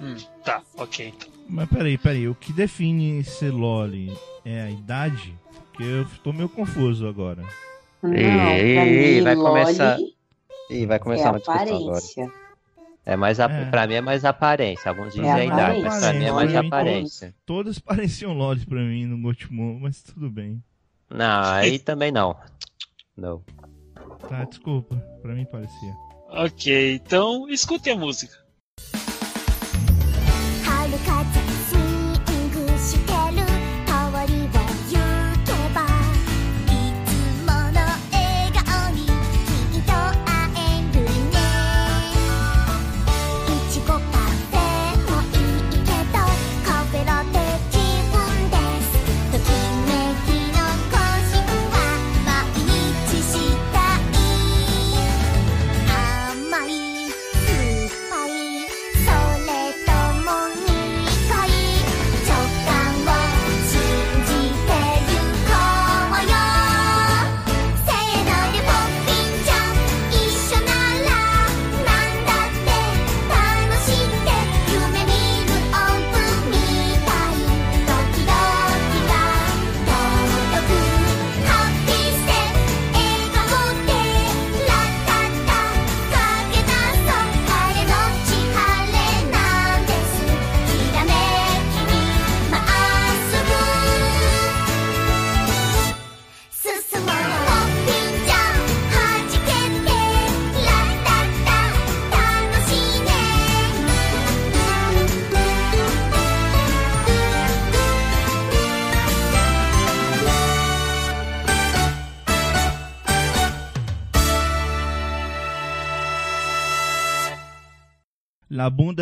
Hum, tá, ok. Então. Mas peraí, peraí, o que define ser loli é a idade? Porque eu tô meio confuso agora. Não, ei, mim, vai Loli começar- Ih, vai é começar uma discussão agora. aparência. É mais a, É. Pra mim é mais aparência. Alguns dizem É a idade, mas pra mim é mais aparência. aparência. Todas pareciam lolis pra mim no Gotemon, mas tudo bem. Não, aí também não. Não. Tá, desculpa, pra mim parecia. Ok, então escute a música.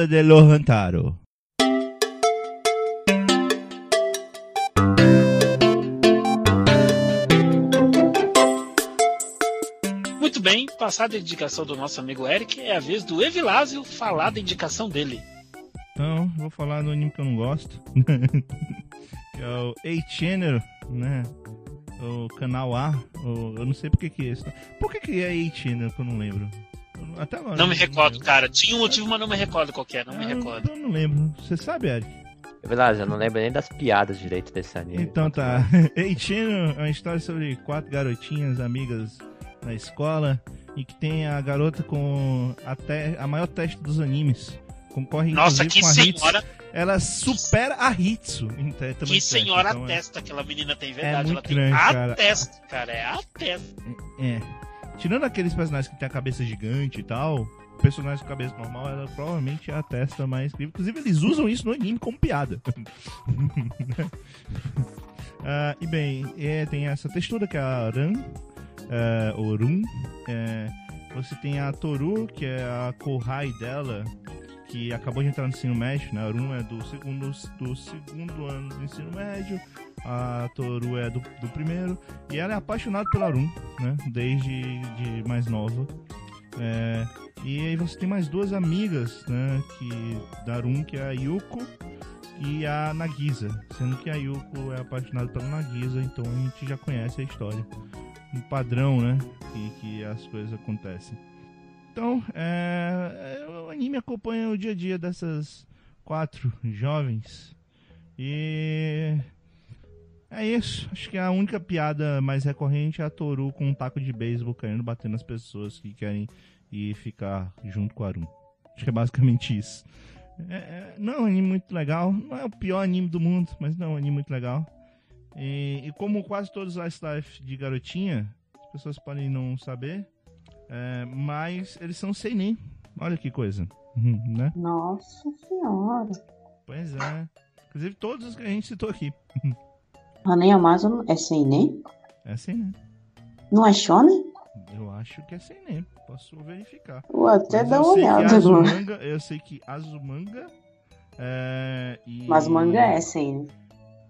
De lo Hantaro. Muito bem, passada a indicação do nosso amigo Eric, é a vez do Evilásio falar da indicação dele. Então, vou falar do anime que eu não gosto. que é o A-Channel, né? O canal A. o- eu não sei porque que é isso. Por que, que é A-Channel que eu não lembro? Até agora. Não me eu recordo, cara. Tinha um motivo, mas não me recordo qual que é, não me Ah, recordo. Eu não lembro. Você sabe, Eric? É verdade, eu não lembro nem das piadas direito desse anime. Então tá. A-Channel é uma história sobre quatro garotinhas amigas na escola e que tem a garota com a, te- a maior teste dos animes. Concorre Nossa, que com a Hitsu. senhora, Ela supera a Hitsu te- tamanho que senhora então é- testa aquela menina tem, verdade. muito Ela tem grande, a cara. testa, cara, é a testa. É. Tirando aqueles personagens que tem a cabeça gigante e tal, o personagem com cabeça normal, ela provavelmente é a testa mais incrível. Inclusive, eles usam isso no anime como piada. Ah, e bem, é, tem essa textura que é a Aran, é, Orun. é, você tem a Toru, que é a Kohai dela, que acabou de entrar no ensino médio, né? A Arun é do segundo, do segundo ano do ensino médio, a Toru é do, do primeiro, e ela é apaixonada pela Arun, né? Desde de mais nova. É, e aí você tem mais duas amigas, né? Que, da Arun, que é a Yuko e a Nagisa. Sendo que a Yuko é apaixonada pela Nagisa, então a gente já conhece a história. Um padrão, né? Que, que as coisas acontecem. Então, é, o anime acompanha o dia a dia dessas quatro jovens. E é isso. Acho que a única piada mais recorrente é a Toru com um taco de beisebol querendo bater nas pessoas que querem ir ficar junto com a Arun. Acho que é basicamente isso. É, é, não é um anime muito legal. Não é o pior anime do mundo, mas não é um anime muito legal. E, e como quase todos os Last Life de garotinha, as pessoas podem não saber, é, mas eles são seinen. Olha que coisa, né? Nossa senhora. Pois é. Inclusive todos os que a gente citou aqui. Hanei Amazon é seinen? É seinen. Não é shonen? Eu acho que é seinen. Posso verificar. Vou até Mas dar uma olhada. Azumanga, eu sei que Azumanga é, e Mas o manga é seinen.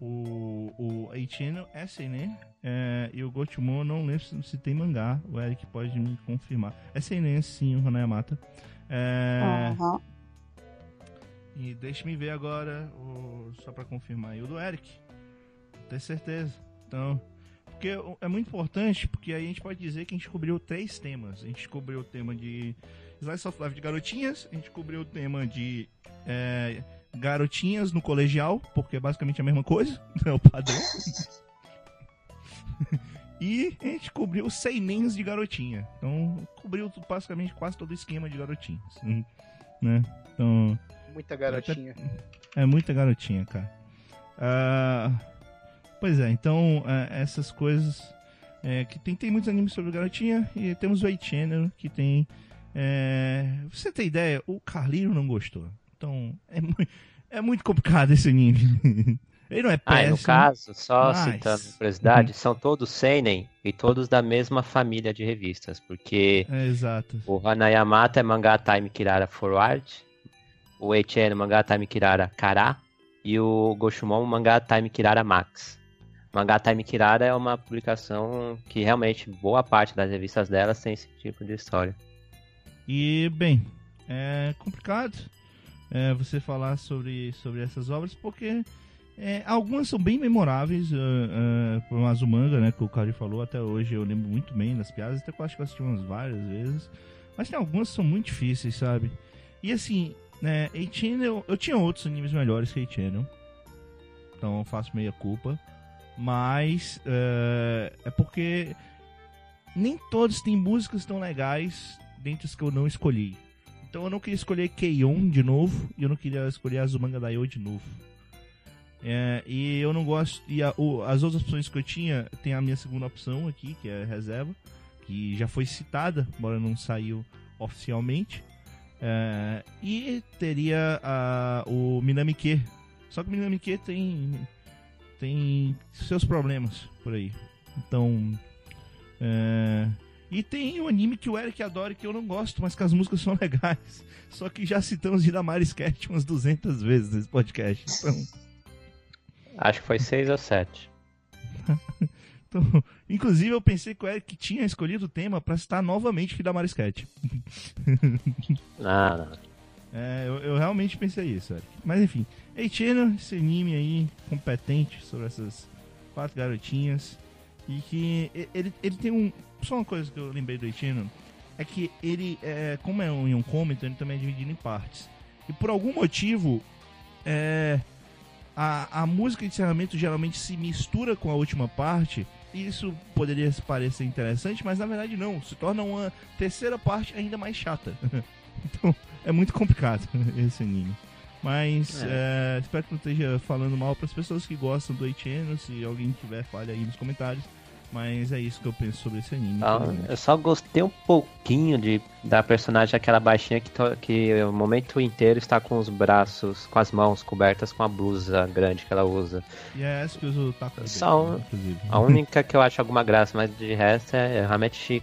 o o Eichino é seinen é, e o Gotemon eu não lembro se, se tem mangá. O Eric pode me confirmar. É seinen sim, o Hanayamata. É, Aham. E deixa-me ver agora, o- só pra confirmar aí, o do Eric. Ter certeza. Então, porque é muito importante, porque aí a gente pode dizer que a gente cobriu três temas. A gente cobriu o tema de Slice of Life de garotinhas, a gente cobriu o tema de é, garotinhas no colegial, porque é basicamente a mesma coisa, é o padrão. e a gente cobriu seinens de garotinha. Então, cobriu basicamente quase todo o esquema de garotinhas. Né? Então, Muita garotinha. é muita garotinha, cara. Ah, pois é, então é, essas coisas. é, que tem, tem muitos animes sobre garotinha e temos o 8 que tem. É, pra você ter ideia, o Carlinho não gostou. Então é, mui- é muito complicado esse anime. Ele não é Ah, péssimo. no caso, só mas- citando curiosidade, são todos seinen e todos da mesma família de revistas, porque É, exato. o Hanayamata é mangá Time Kirara Forward, o Eichen é mangá Time Kirara Kara e o Goshumon mangá Time Kirara Max. Mangá Time Kirara é uma publicação que realmente boa parte das revistas delas tem esse tipo de história. E, bem, é complicado é, você falar sobre, sobre essas obras, porque é, algumas são bem memoráveis, uh, uh, por um Azumanga, né, que o Kari falou, até hoje eu lembro muito bem das piadas, até que eu acho que eu assisti umas várias vezes, mas tem algumas que são muito difíceis, sabe? E assim, né, Eichannel, eu tinha outros animes melhores que Eichannel, então eu faço meia culpa, mas é, é porque nem todos têm músicas tão legais dentre os que eu não escolhi. Então eu não queria escolher Keion de novo e eu não queria escolher Azumanga Daioh de novo. É, e eu não gosto. E a- o- as outras opções que eu tinha, tem a minha segunda opção aqui, que é reserva, que já foi citada, embora não saiu oficialmente. É, e teria a, o Minamike. Só que o Minamike tem, tem seus problemas por aí. Então. É, e tem um anime que o Eric adora e que eu não gosto, mas que as músicas são legais. Só que já citamos Hidamari Sketch umas 200 vezes nesse podcast. Então, Acho que foi seis ou sete. então, inclusive eu pensei que o Eric tinha escolhido o tema pra citar novamente Hidamari Sketch. Não, não. É, eu, eu realmente pensei isso, Eric. Mas enfim, Eichino, esse anime aí, competente sobre essas quatro garotinhas. E que ele, ele tem um. Só uma coisa que eu lembrei do Eichino. É que ele, é, como é um, um comic, ele também é dividido em partes. E por algum motivo, é, a, a música de encerramento geralmente se mistura com a última parte. E isso poderia parecer interessante, mas na verdade não. Se torna uma terceira parte ainda mais chata. então é muito complicado esse anime. Mas é, espero que não esteja falando mal para as pessoas que gostam do Eicheno. Se alguém tiver, fale aí nos comentários. Mas é isso que eu penso sobre esse anime. Ah, eu só gostei um pouquinho de, da personagem, aquela baixinha que, to- que o momento inteiro está com os braços, com as mãos cobertas com a blusa grande que ela usa. E é essa que eu uso o taco Só inclusive. A única que eu acho alguma graça, mas de resto é realmente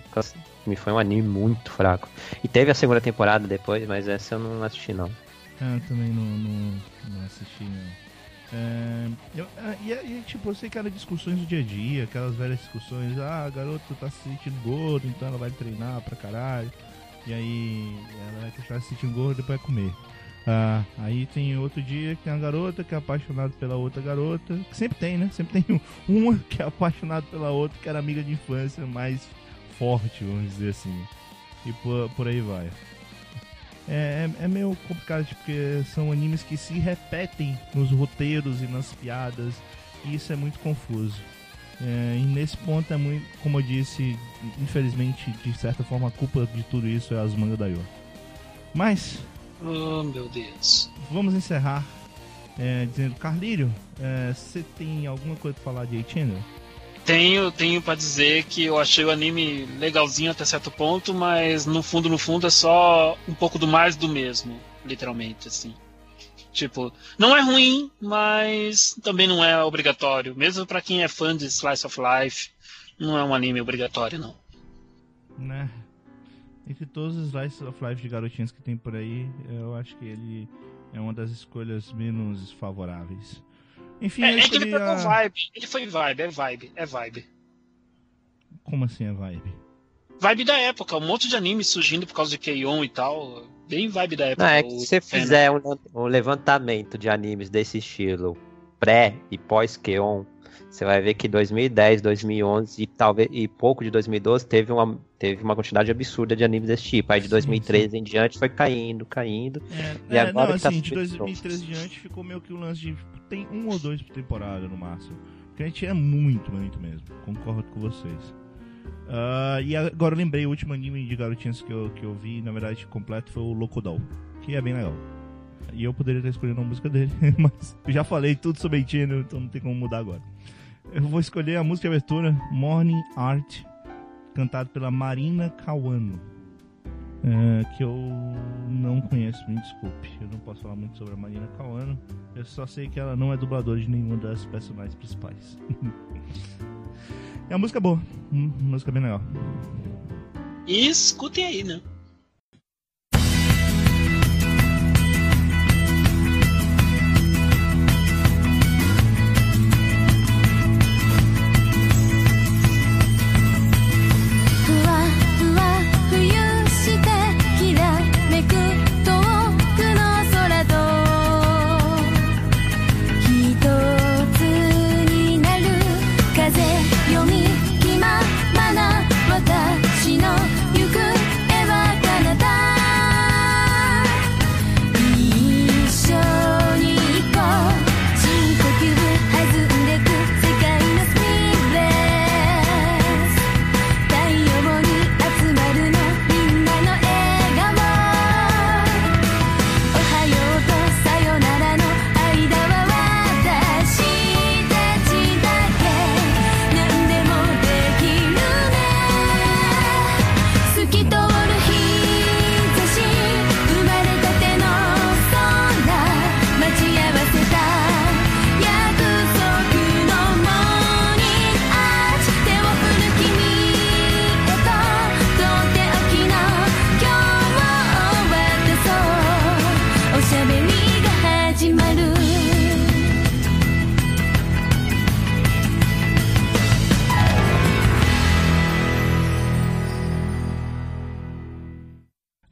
me foi um anime muito fraco. E teve a segunda temporada depois, mas essa eu não assisti não. Ah, também não, não, não assisti, não. É, ah, e, e, tipo, eu sei que era discussões do dia a dia, aquelas velhas discussões, ah, a garota tá se sentindo gordo, então ela vai treinar pra caralho. E aí ela vai continuar se sentindo gorda e depois vai comer. Ah, aí tem outro dia que tem uma garota que é apaixonada pela outra garota. Que sempre tem, né? Sempre tem uma que é apaixonada pela outra, que era amiga de infância mais forte, vamos dizer assim. e por, por aí vai. É, é, é meio complicado tipo, porque são animes que se repetem nos roteiros e nas piadas e isso é muito confuso. É, e nesse ponto é muito, como eu disse, infelizmente, de certa forma, a culpa de tudo isso é as mangas da Yor. Mas, Oh, meu Deus. vamos encerrar é, dizendo, Carlírio, é, você tem alguma coisa pra falar de A-Channel? Tenho, tenho para dizer que eu achei o anime legalzinho até certo ponto, mas no fundo, no fundo é só um pouco do mais do mesmo, literalmente, assim. Tipo, não é ruim, mas também não é obrigatório. Mesmo pra quem é fã de Slice of Life, não é um anime obrigatório, não. Né? Entre todos os slices of life de garotinhas que tem por aí, eu acho que ele é uma das escolhas menos favoráveis. Enfim, É, é que ele pegou a... vibe. Ele foi vibe, é vibe, é vibe. Como assim é vibe? Vibe da época, um monte de anime surgindo por causa de Keion e tal. Bem vibe da época. Não, é que se você Fena. fizer um, um levantamento de animes desse estilo, pré e pós-Keon, você vai ver que 2010, 2011 e talvez e pouco de 2012 teve uma, teve uma quantidade absurda de animes desse tipo. Aí de Sim, 2013 em diante foi caindo, caindo. É, E é, agora não, que tá assim, de subindo 2013 em diante ficou meio que o lance de. Tem um ou dois por temporada no máximo. Porque a gente é muito, muito mesmo. Concordo com vocês. Ah, e agora eu lembrei, o último anime de garotinhas que eu, que eu vi, na verdade, completo, foi o Locodol. Que é bem legal. E eu poderia ter escolhido a música dele, mas eu já falei tudo sobre Itino, então não tem como mudar agora. Eu vou escolher a música de abertura Morning Art, cantado pela Marina Kawano. É, que eu não conheço, me desculpe. Eu não posso falar muito sobre a Marina Kawano. Eu só sei que ela não é dubladora de nenhuma das personagens principais. é uma música boa, hum, uma música bem legal. E escutem aí, né?「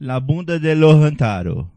La bunda de Lohantaro.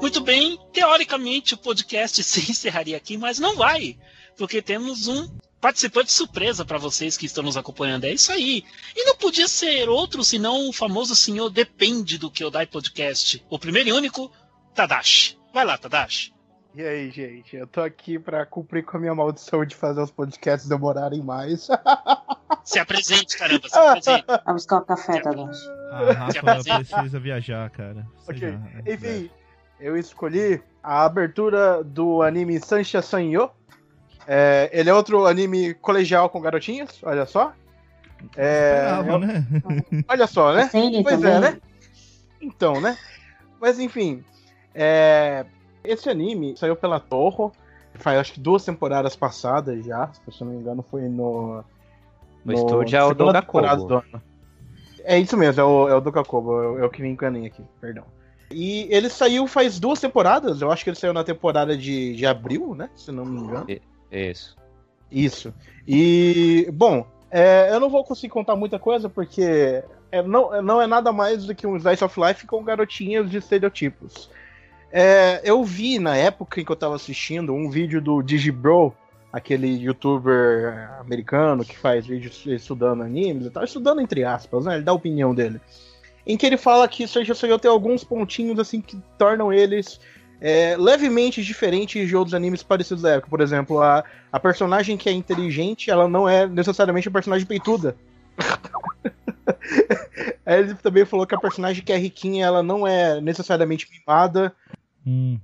Muito bem, teoricamente o podcast se encerraria aqui, mas não vai, porque temos um participante surpresa para vocês que estão nos acompanhando. É isso aí. E não podia ser outro senão o famoso senhor Depende do que eu podcast. O primeiro e único, Tadashi. Vai lá, Tadashi. E aí, gente? Eu tô aqui pra cumprir com a minha maldição de fazer os podcasts demorarem mais. Se apresente, caramba, se apresente. Vai buscar o café, Tadashi. A Rafa apresenta. precisa viajar, cara. Você Ok. já- é, Enfim, eu escolhi a abertura do anime Sancha Sanyo. É, ele é outro anime colegial com garotinhas, olha só. É, Esperava, eu- né? olha só, né? Seinen Pois também. é, né? Então, né? Mas enfim, é, esse anime saiu pela Torro, faz acho que duas temporadas passadas já, se eu não me engano, foi no. O estúdio é o do ano. É isso mesmo, é o, é o Dogakobo, eu, eu que me enganei aqui, perdão. E ele saiu faz duas temporadas, eu acho que ele saiu na temporada de, de abril, né? Se não me engano. Isso. Isso. E, bom, é, eu não vou conseguir contar muita coisa porque é, não, não é nada mais do que um Slice of Life com garotinhas de estereotipos. É, eu vi na época em que eu tava assistindo um vídeo do Digibro, aquele youtuber americano que faz vídeos estudando animes e tal, estudando entre aspas, né? Ele dá a opinião dele. Em que ele fala que Seja Soyo tem alguns pontinhos assim que tornam eles é, levemente diferentes de outros animes parecidos da época. Por exemplo, a, a personagem que é inteligente, ela não é necessariamente a personagem peituda. Aí ele também falou que a personagem que é riquinha, ela não é necessariamente mimada. Hum.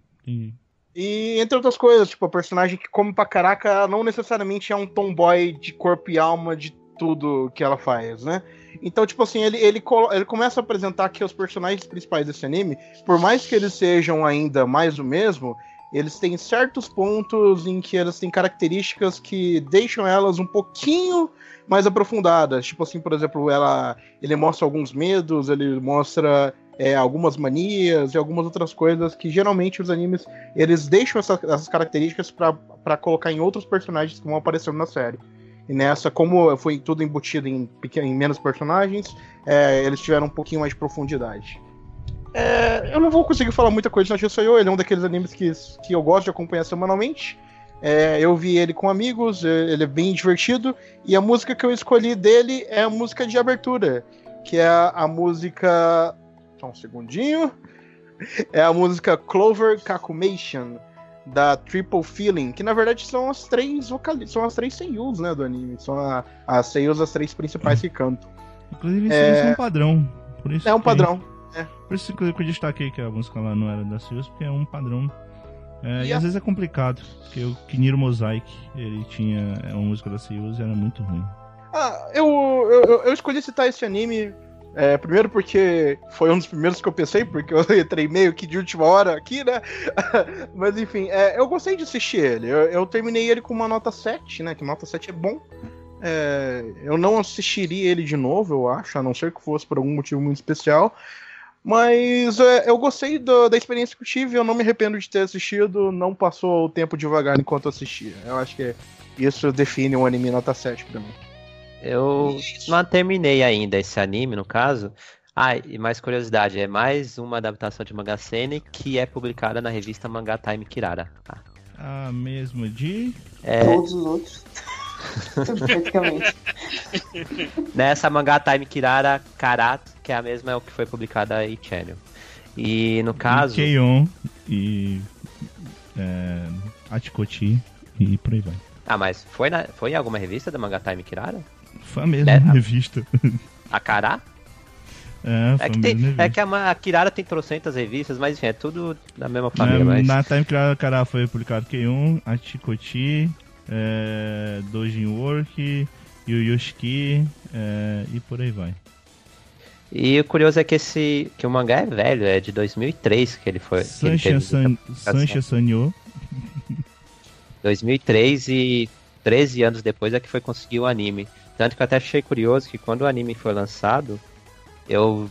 E entre outras coisas, tipo, a personagem que come pra caraca, não necessariamente é um tomboy de corpo e alma de tudo que ela faz, né? Então, tipo assim, ele, ele, ele começa a apresentar que os personagens principais desse anime, por mais que eles sejam ainda mais o mesmo, eles têm certos pontos em que elas têm características que deixam elas um pouquinho mais aprofundadas. Tipo assim, por exemplo, ela, ele mostra alguns medos, ele mostra é, algumas manias e algumas outras coisas que geralmente os animes eles deixam essa- essas características pra colocar em outros personagens que vão aparecendo na série. E nessa, como foi tudo embutido em, em menos personagens, é, eles tiveram um pouquinho mais de profundidade. É, eu não vou conseguir falar muita coisa de Nachisoyo, ele é um daqueles animes que, que eu gosto de acompanhar semanalmente. É, eu vi ele com amigos, é, ele é bem divertido, e a música que eu escolhi dele é a música de abertura, que é a, a música. Só um segundinho. É a música Clover Kakumation, da Triple Feeling, que na verdade são as três vocali são as três seiyus, né, do anime. São a- as seiyus as três principais que cantam. Inclusive, isso É. é um padrão. Por isso É um que- padrão. Por isso que eu destaquei que a música lá não era da Sirius, porque é um padrão. É, E e a- às vezes é complicado, porque o Kiniro Mosaic, ele tinha é uma música da e era muito ruim. Ah, eu, eu- eu escolhi citar esse anime. É, primeiro porque foi um dos primeiros que eu pensei, porque eu entrei meio que de última hora aqui, né? Mas enfim, é, eu gostei de assistir ele. Eu, eu terminei ele com uma nota 7, né? Que nota 7 é bom. É, eu não assistiria ele de novo, eu acho, a não ser que fosse por algum motivo muito especial. Mas é, eu gostei do- da experiência que eu tive, eu não me arrependo de ter assistido, não passou o tempo devagar enquanto eu assistia. Eu acho que isso define um anime nota 7 pra mim. Eu não terminei ainda esse anime, no caso. Ah, e mais curiosidade, é mais uma adaptação de Manga Sene que é publicada na revista Manga Time Kirara. tá? A mesma de. É, Todos os outros. Praticamente. nessa Manga Time Kirara Karat, que é a mesma é o que foi publicada aí Channel. E no caso, Keion e. É, Atikoti e por aí vai. ah, mas foi na, foi em alguma revista da Manga Time Kirara? Foi a mesma É, a- revista. A Kará? É, É a que, tem, é que a, a Kirara tem trocentas revistas, mas enfim, é tudo da mesma família, na, mas... na Time Criada Cara foi publicado Keion, Atikoti, é, Dojin Work, Yu Yoshiki é, e por aí vai. E o curioso é que esse que o mangá é velho, é de 2003 que ele foi. Sancha San, Sanyo. 2003 e 13 anos depois é que foi conseguir o anime. Tanto que eu até achei curioso que quando o anime foi lançado, eu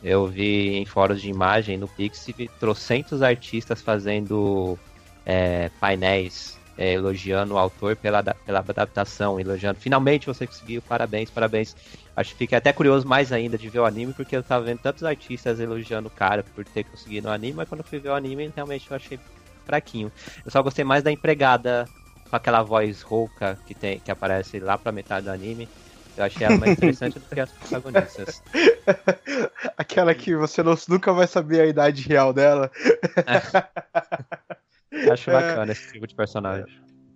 eu vi em fóruns de imagem no Pix vi trocentos artistas fazendo é, painéis é, elogiando o autor pela, pela adaptação, elogiando. Finalmente você conseguiu, parabéns, parabéns. Acho que fiquei até curioso mais ainda de ver o anime, porque eu tava vendo tantos artistas elogiando o cara por ter conseguido o anime, mas quando eu fui ver o anime, realmente eu achei fraquinho. Eu só gostei mais da empregada com aquela voz rouca que, tem, que aparece lá pra metade do anime. Eu achei ela mais interessante do que as protagonistas. Aquela que você não- nunca vai saber a idade real dela. Acho bacana esse tipo de personagem.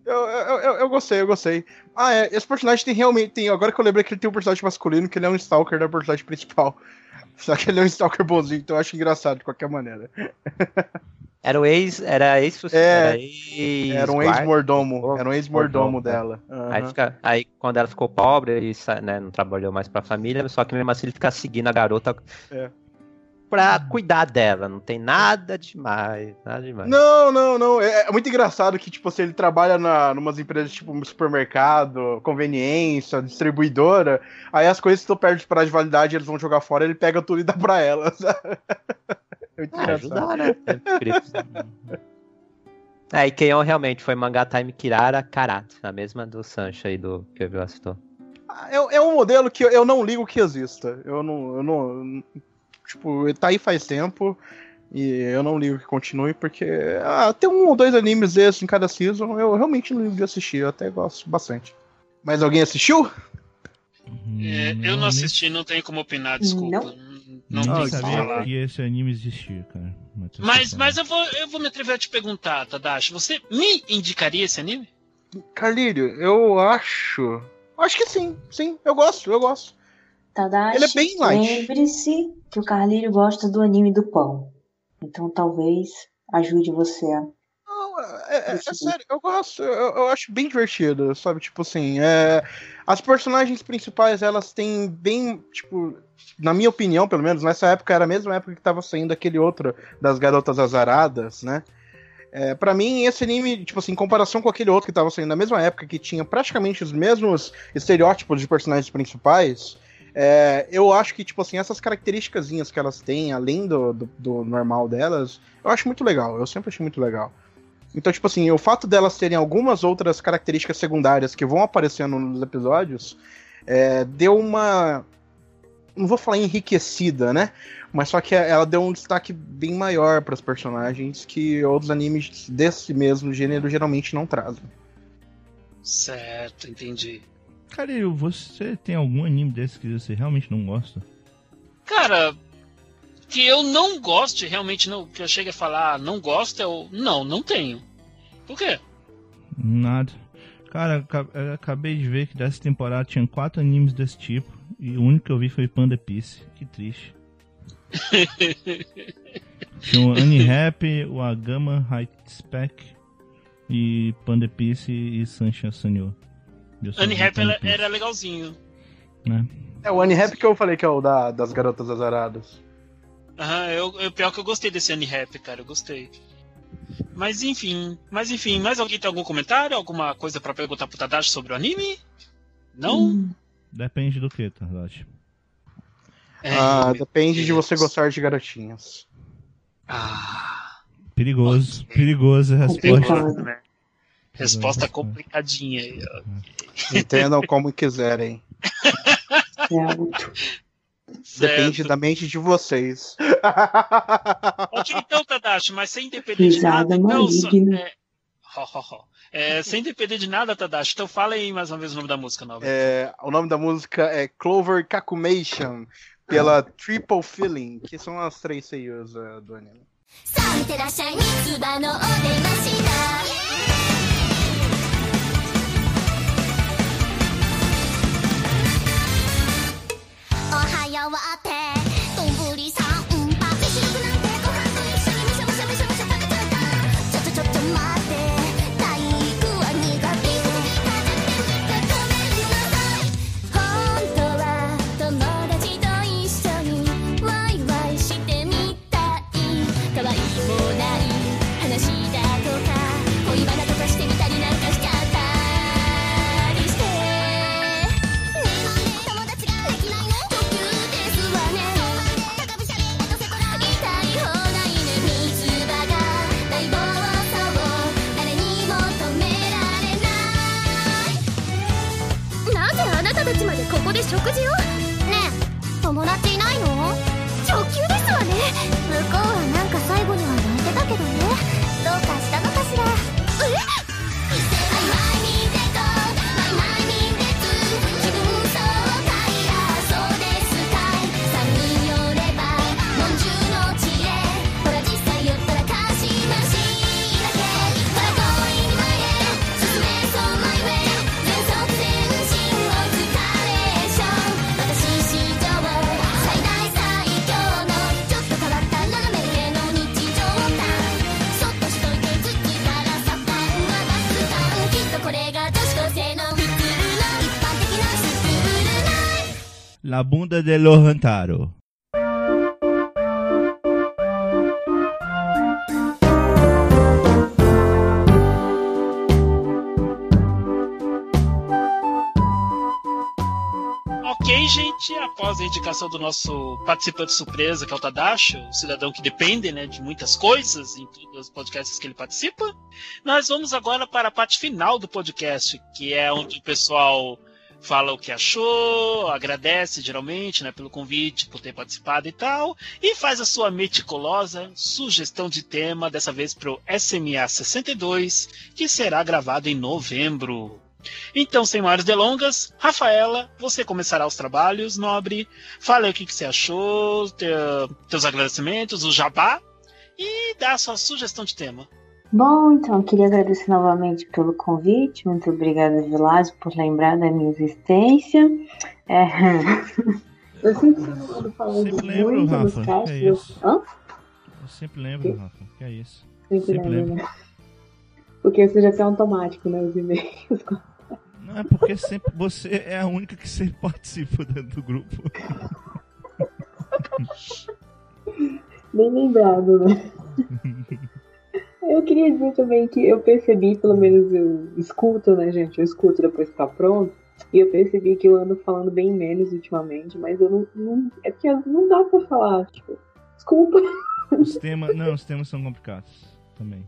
Eu, eu, eu, eu gostei, eu gostei. Ah, é, esse personagem tem realmente. Tem, agora que eu lembrei que ele tem um personagem masculino, que ele é um Stalker da personagem principal. Só que ele é um Stalker bonzinho, então eu acho engraçado de qualquer maneira. Era o ex. Era ex. É, era ex. Era um ex-mordomo. Era um ex-mordomo Mordomo, dela. Aí, Aham. fica- aí quando ela ficou pobre, sa- né, não trabalhou mais pra família, só que mesmo assim ele fica seguindo a garota É. pra cuidar dela. Não tem nada demais, nada demais. Não, não, não. É, é muito engraçado que, tipo, assim, ele trabalha na, numas empresas tipo supermercado, conveniência, distribuidora. Aí as coisas estão perto de prazo de validade, eles vão jogar fora, ele pega tudo e dá pra elas. É muito Ah, ajudar, né? Scripts. É, e Keion realmente foi mangá Time Kirara Karat, a mesma do Sancho aí do que o Vila citou. Ah, É, é um modelo que eu, eu não ligo que exista. Eu não, eu não. Tipo, ele tá aí faz tempo. E eu não ligo que continue, porque ah, tem um ou dois animes desses em cada season, eu realmente não ligo de assistir, eu até gosto bastante. Mas alguém assistiu? É, eu não assisti, não tenho como opinar, desculpa. Não. Não, que sabia falar. que esse anime existia, cara. Mas, sabendo. mas eu, vou, eu vou me atrever a te perguntar, Tadashi. Você me indicaria esse anime? Carlírio, eu acho. Acho que sim, sim, eu gosto, eu gosto. Tadashi, Ele é bem light. lembre-se que o Carlírio gosta do anime do pão. Então talvez ajude você a. É, é- é sério, eu gosto, eu, eu acho bem divertido, sabe? Tipo assim, é, as personagens principais, elas têm bem, tipo, na minha opinião, pelo menos, nessa época era a mesma época que tava saindo aquele outro das Garotas Azaradas, né? É, para mim, esse anime, tipo assim, em comparação com aquele outro que tava saindo na mesma época, que tinha praticamente os mesmos estereótipos de personagens principais, é, eu acho que, tipo assim, essas características que elas têm, além do, do, do normal delas, eu acho muito legal. Eu sempre achei muito legal. Então, tipo assim, o fato delas terem algumas outras características secundárias que vão aparecendo nos episódios, é, deu uma. Não vou falar enriquecida, né? Mas só que ela deu um destaque bem maior para os personagens que outros animes desse mesmo gênero geralmente não trazem. Certo, entendi. Caralho, você tem algum anime desse que você realmente não gosta? Cara, que eu não goste, realmente não, que eu chegue a falar, ah, não gosto, eu. Não, não tenho. Por quê? Nada. Cara, eu acabei de ver que dessa temporada tinha quatro animes desse tipo. E o único que eu vi foi Panda Piece. Que triste. tinha o Unirap, o Agama High Spec e Panda Piece e Sunshine Rap Panda era, era legalzinho. né? É o Unirap que eu falei que é o da, das garotas azaradas. Aham, eu, eu, pior que eu gostei desse Annie Rap, cara, eu gostei. Mas enfim, mas enfim, mais alguém tem algum comentário? Alguma coisa pra perguntar pro Tadashi sobre o anime? Não? Hum, Depende do que, Tardashi. É, ah, depende de Deus. você gostar de garotinhas. Ah, Perigoso, perigoso a resposta. Complicado. né? Resposta complicadinha aí, ó. Entendam como quiserem. certo. Depende da mente de vocês. Ok, então, Tadashi, mas sem depender de nada, então. só- maligna. é, ho, ho, ho. É, sem depender de nada, Tadashi, então fala aí mais uma vez o nome da música nova. É, o nome da música é Clover Kakumation, pela Triple Feeling, que são as três seiyus eh, do anime. さわっ de Lohantaro. Ok, gente, após a indicação do nosso participante surpresa, que é o Tadashi, o cidadão que depende né, de muitas coisas em todos os podcasts que ele participa, nós vamos agora para a parte final do podcast, que é onde o pessoal fala o que achou, agradece geralmente né, pelo convite, por ter participado e tal, e faz a sua meticulosa sugestão de tema, dessa vez para o SMA 62, que será gravado em novembro. Então, sem maiores delongas, Rafaela, você começará os trabalhos, nobre. Fala aí o que, que você achou, te- teus agradecimentos, o jabá, e dá a sua sugestão de tema. Bom, então, queria agradecer novamente pelo convite. Muito obrigada, Vilásio, por lembrar da minha existência. É... Eu sempre ando falando Sempre lembro, muito Rafa, casts. que é. Hã? Eu sempre lembro, Rafa. Que é isso. Sempre, Sempre lembro, né? Porque isso já é automático, né? Os e-mails. Não é porque sempre você é a única que sempre participa dentro do grupo. Bem lembrado, né? Eu queria dizer também que eu percebi, pelo menos eu escuto, né, gente? Eu escuto depois que tá pronto. E eu percebi que eu ando falando bem menos ultimamente, mas eu não. não é porque não dá pra falar, tipo, desculpa. Os temas. Não, os temas são complicados também.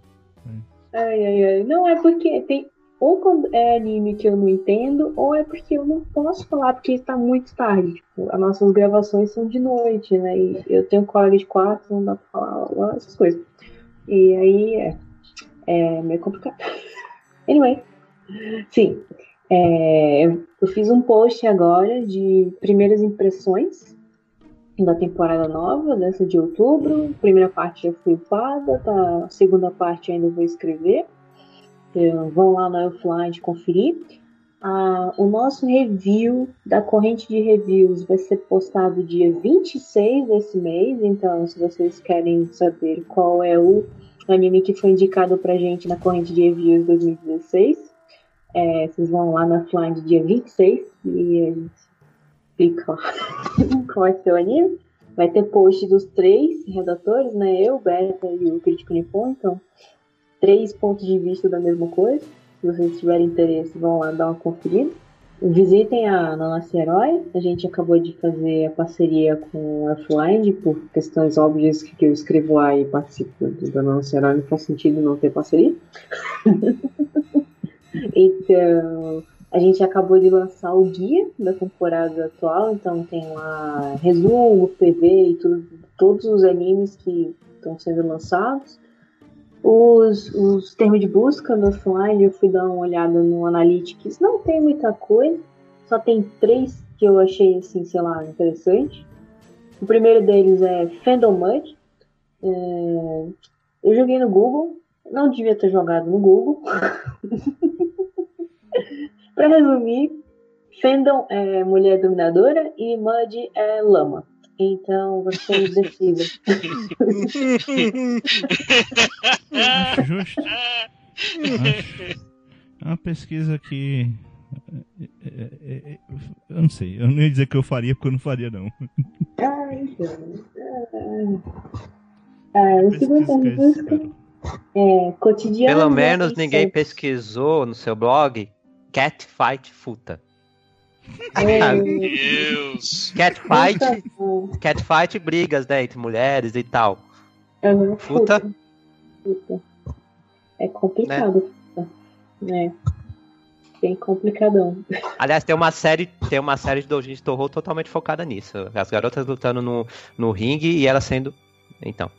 Ai, ai, ai. Não, é porque tem. Ou quando é anime que eu não entendo, ou é porque eu não posso falar, porque está muito tarde. Tipo, as nossas gravações são de noite, né? E eu tenho colega de quarto, não dá pra falar essas coisas. E aí é, é meio complicado. Anyway, sim. é, eu fiz um post agora de primeiras impressões da temporada nova, dessa de outubro. Primeira parte já foi upada, tá? Segunda parte ainda vou escrever. Então, vão lá na offline conferir. Ah, o nosso review da corrente de reviews vai ser postado dia 26 desse mês. Então, se vocês querem saber qual é o anime que foi indicado pra gente na corrente de reviews 2016, é, vocês vão lá na offline dia 26 e a gente lá qual vai ser o anime. Vai ter post dos três redatores, né? Eu, Beta e o Crítico Nippon. Então, três pontos de vista da mesma coisa. Se vocês tiverem interesse, vão lá dar uma conferida. Visitem a Nossa Herói. A gente acabou de fazer a parceria com a Offline, por questões óbvias que eu escrevo lá e participo da Nossa Herói. Não faz sentido não ter parceria. então, a gente acabou de lançar o guia da temporada atual. Então, tem lá resumo, PV e tudo, todos os animes que estão sendo lançados. Os, os termos de busca no offline, eu fui dar uma olhada no Analytics, não tem muita coisa, só tem três que eu achei, assim, sei lá, interessante. O primeiro deles é Fandom Mud. É, eu joguei no Google, não devia ter jogado no Google. Para resumir, Fandom é mulher dominadora e Mud é lama. Então vocês decidem. Acho justo. Acho. É uma pesquisa que. é, é, é, Eu não sei, eu não ia dizer que eu faria porque eu não faria, não. Ah, então. Ah, ah, o segundo espero. é cotidiano. Pelo menos ninguém pesquisou no seu blog Catfight Futa. É, Deus! Catfight, catfight brigas, né, entre mulheres e tal. aham, Futa. É complicado. Futa. É. Bem complicadão. Aliás, tem uma série, tem uma série de Doujin de Torro totalmente focada nisso. As garotas lutando no, no ringue e ela sendo. Então.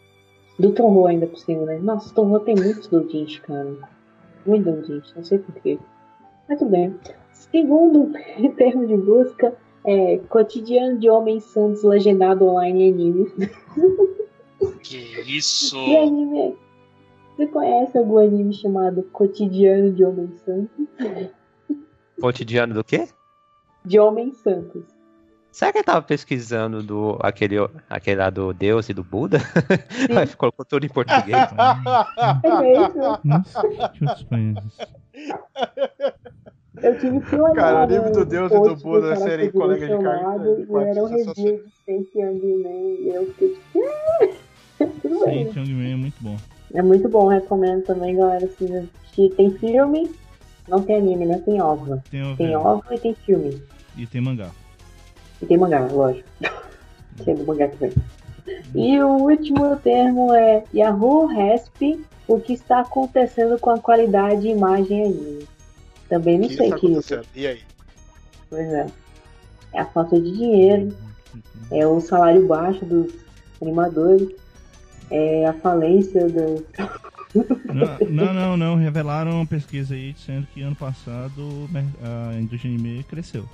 Do Torro ainda por cima, né? Nossa, o Torro tem muitos doujins, cara. Muito doujins, não sei porquê. Mas tudo bem. Segundo termo de busca, é cotidiano de homens santos legendado online anime. Que isso! Que anime é? Você conhece algum anime chamado Cotidiano de Homens Santos? Cotidiano do quê? De Homens Santos. Será que ele tava pesquisando do, aquele, aquele lá do Deus e do Buda? Aí colocou tudo em português. É mesmo? Nossa, que. Eu tive que olhar. Cara, o livro né, do o Deus e do Buda que o cara serem foi colegas de carta, E era um review de Saint Young Man. E eu fiquei tipo. "Ah, Tudo bem. Sim, Young é muito bom. É muito bom, recomendo também, galera. Se assistir. Tem filme, não tem anime, né? Tem OVA. Tem o Tem OVA e tem filme. e tem mangá. E tem mangá, lógico. que é do mangá que vem. E o último termo é Yahoo Resp, o que está acontecendo com a qualidade de imagem anime. Também não O que sei está que acontecendo? E aí? Pois é. É a falta de dinheiro, é o salário baixo dos animadores, é a falência do. Não, não, não, não. Revelaram uma pesquisa aí dizendo que ano passado a indústria anime cresceu.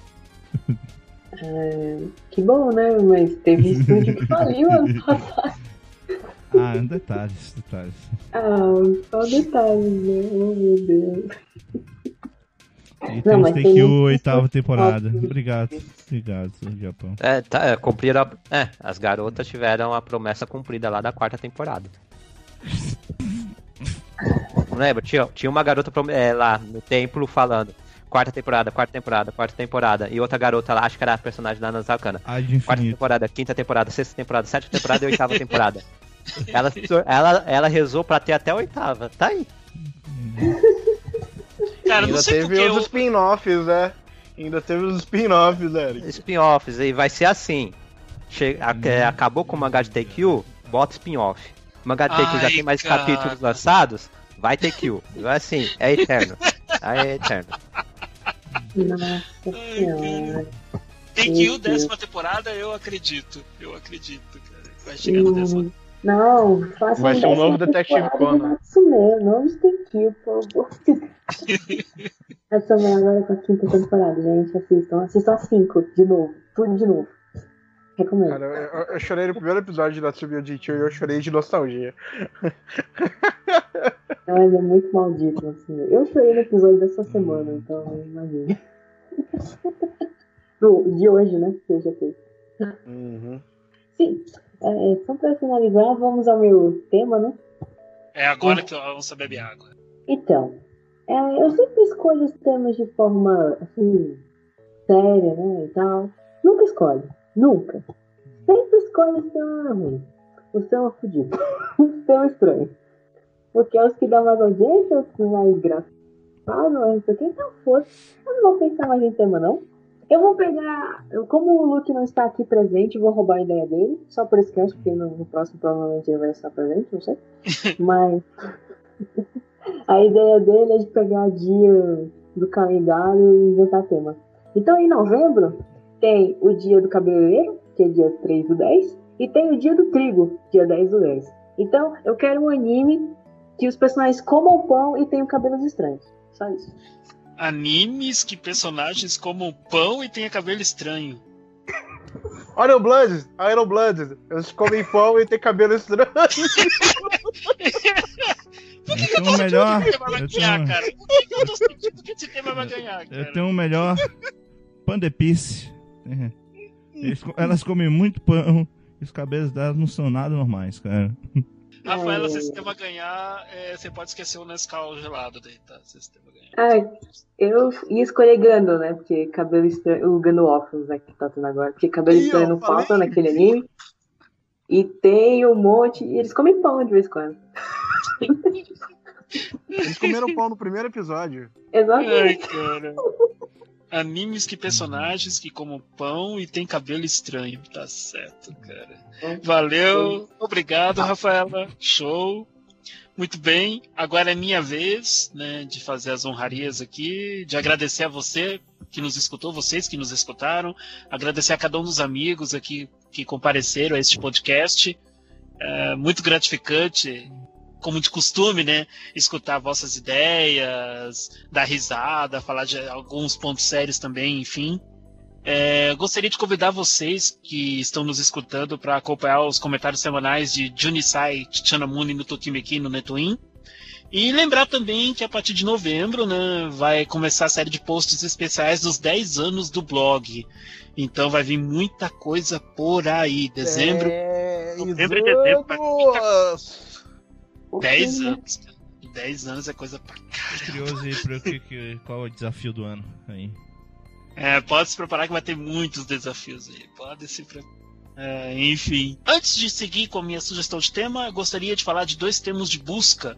É, que bom, né? Mas teve estúdio que faliu ano passado. Ah, detalhes, detalhes. Ah, só detalhes, né? Oh, meu Deus. E Não, mas tem que o oitava temporada. Obrigado, obrigado, Japão. É, tá, é, cumpriram a- é, as garotas tiveram a promessa cumprida lá da quarta temporada. Não lembra? Tinha, tinha uma garota é, lá no templo falando. Quarta temporada, quarta temporada, quarta temporada. E outra garota lá, acho que era a personagem da Nazakana. Ai de Quarta infinito. temporada, quinta temporada, sexta temporada, sétima temporada e oitava temporada. Ela, ela, ela rezou pra ter até a oitava. Tá aí. Cara, não Ainda sei teve porque os eu... spin-offs, né? Ainda teve os spin-offs, Eric. Spin-offs aí vai ser assim. Che- a- é, acabou com o mangá de TQ, bota spin-off. O mangá de TQ já Ai, tem mais cara. capítulos lançados, vai TQ. Vai assim, é eterno. Aí é eterno. Nossa senhora. Tem que ir o Meu Deus. décima temporada, eu acredito. Eu acredito, cara. Vai chegar no décima. Hum, Não, faça Vai ser um novo Detective de Conan. Natsume, não de Tenkyu, por favor. Natsume agora com a quinta temporada, gente. Assistam. Assistam a cinco, de novo. Tudo de novo. Recomendo. Cara, eu, eu chorei no primeiro episódio de Natsume Ojitsu e eu chorei de nostalgia. Mas é muito maldito, assim. Eu chorei no episódio dessa semana, então imagina. Do, de hoje, né? Que eu já fiz. Uhum. Sim. É, então, pra finalizar, vamos ao meu tema, né? É agora que vamos beber água. Então, é, eu sempre escolho os temas de forma, assim, séria, né, e tal. Nunca escolho. Nunca. Sempre escolho os temas ruins. Os temas fudidos. os temas estranhos. Porque é os que dão mais audiência, os que mais engraçados, mas não sei o que. Então, foda Eu não vou pensar mais em tema, não. Eu vou pegar... eu- Como o Luke não está aqui presente, eu vou roubar a ideia dele. Só por cast, porque no, no próximo provavelmente ele vai estar presente, não sei. Mas... A ideia dele é de pegar dia do calendário e inventar tema. Então, em novembro, tem o dia do cabeleireiro, que é dia 3 do 10, e tem o dia do trigo, dia 10 do 10. Então, eu quero um anime que os personagens comam pão e tenham cabelos estranhos. Só isso. Animes que personagens comam pão e tenha cabelo estranho. Iron Blood, Iron Blood. Eles comem pão e tem cabelo estranho. Por que, Eu que eu melhor- achando que vai eu ganhar, tenho- cara? Por que, que eu tô sentindo que esse tema vai ganhar, cara? Eu tenho o melhor pandepice. É. Eles elas comem muito pão e os cabelos delas não são nada normais, cara. Rafaela, É. se esse tema ganhar, é, você pode esquecer o Nescau gelado daí, tá? Se tema ganhar. Ai, eu ia escolher Gano, né? Porque cabelo estranho. O Gano Waffles, né? Que tá tendo agora. Porque cabelo Ih, estranho não falei. falta naquele anime. E tem um monte. E eles comem pão de vez em quando. Eles comeram pão no primeiro episódio. Exatamente. Ai, cara. Animes que personagens que comam pão e tem cabelo estranho. Tá certo, cara. Valeu. Obrigado, Rafaela. Show. Muito bem. Agora é minha vez, né, de fazer as honrarias aqui, de agradecer a você que nos escutou, vocês que nos escutaram, agradecer a cada um dos amigos aqui que compareceram a este podcast. É muito gratificante, como de costume, né? escutar vossas ideias, dar risada, falar de alguns pontos sérios também, enfim. É, gostaria de convidar vocês que estão nos escutando para acompanhar os comentários semanais de Junisai Chanamuni no Tokimeki no Netwin. E lembrar também que a partir de novembro né, vai começar a série de posts especiais dos 10 anos do blog. Então vai vir muita coisa por aí. Dezembro, É, novembro e dezembro vai muita. 10 anos. cara. 10 anos é coisa pra Tô curioso aí pra que, que, qual é o desafio do ano aí. É, pode se preparar que vai ter muitos desafios aí. Pode se preparar. É, enfim. Antes de seguir com a minha sugestão de tema, eu gostaria de falar de dois temas de busca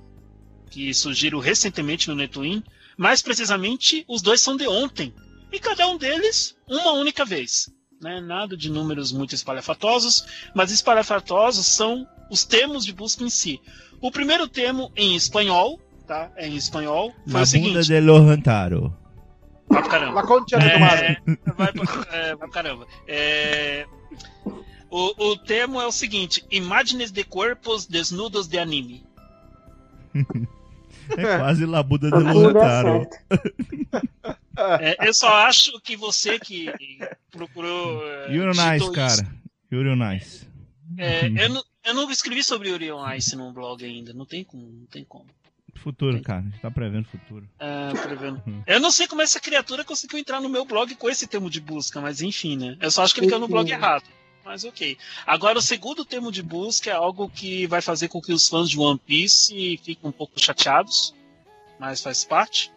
que surgiram recentemente no Netwin. Mais precisamente, os dois são de ontem. E cada um deles, uma única vez. Né? Nada de números muito espalhafatosos, mas espalhafatosos são os termos de busca em si. O primeiro termo em espanhol, tá? É em espanhol, foi Na o seguinte. bunda de Lohantaro. vai pro caramba. La Concha de Tomada. É, vai, pro- é, vai pro caramba. É, o, o termo é o seguinte: imagens de corpos desnudos de anime. É quase Labuda de é Lotaro. É, eu só acho que você que procurou. é, Yuri on digitou Ice, isso, cara. Yuri on Ice. é, eu, não, eu não escrevi sobre Yuri on Ice no blog ainda. Não tem como. Não tem como. Futuro, cara. A gente tá prevendo o futuro. É, prevendo. Eu não sei como essa criatura conseguiu entrar no meu blog com esse termo de busca, mas enfim, né? Eu só acho que ele caiu no blog Enfim. errado. Mas ok. Agora, o segundo termo de busca é algo que vai fazer com que os fãs de One Piece fiquem um pouco chateados, mas faz parte.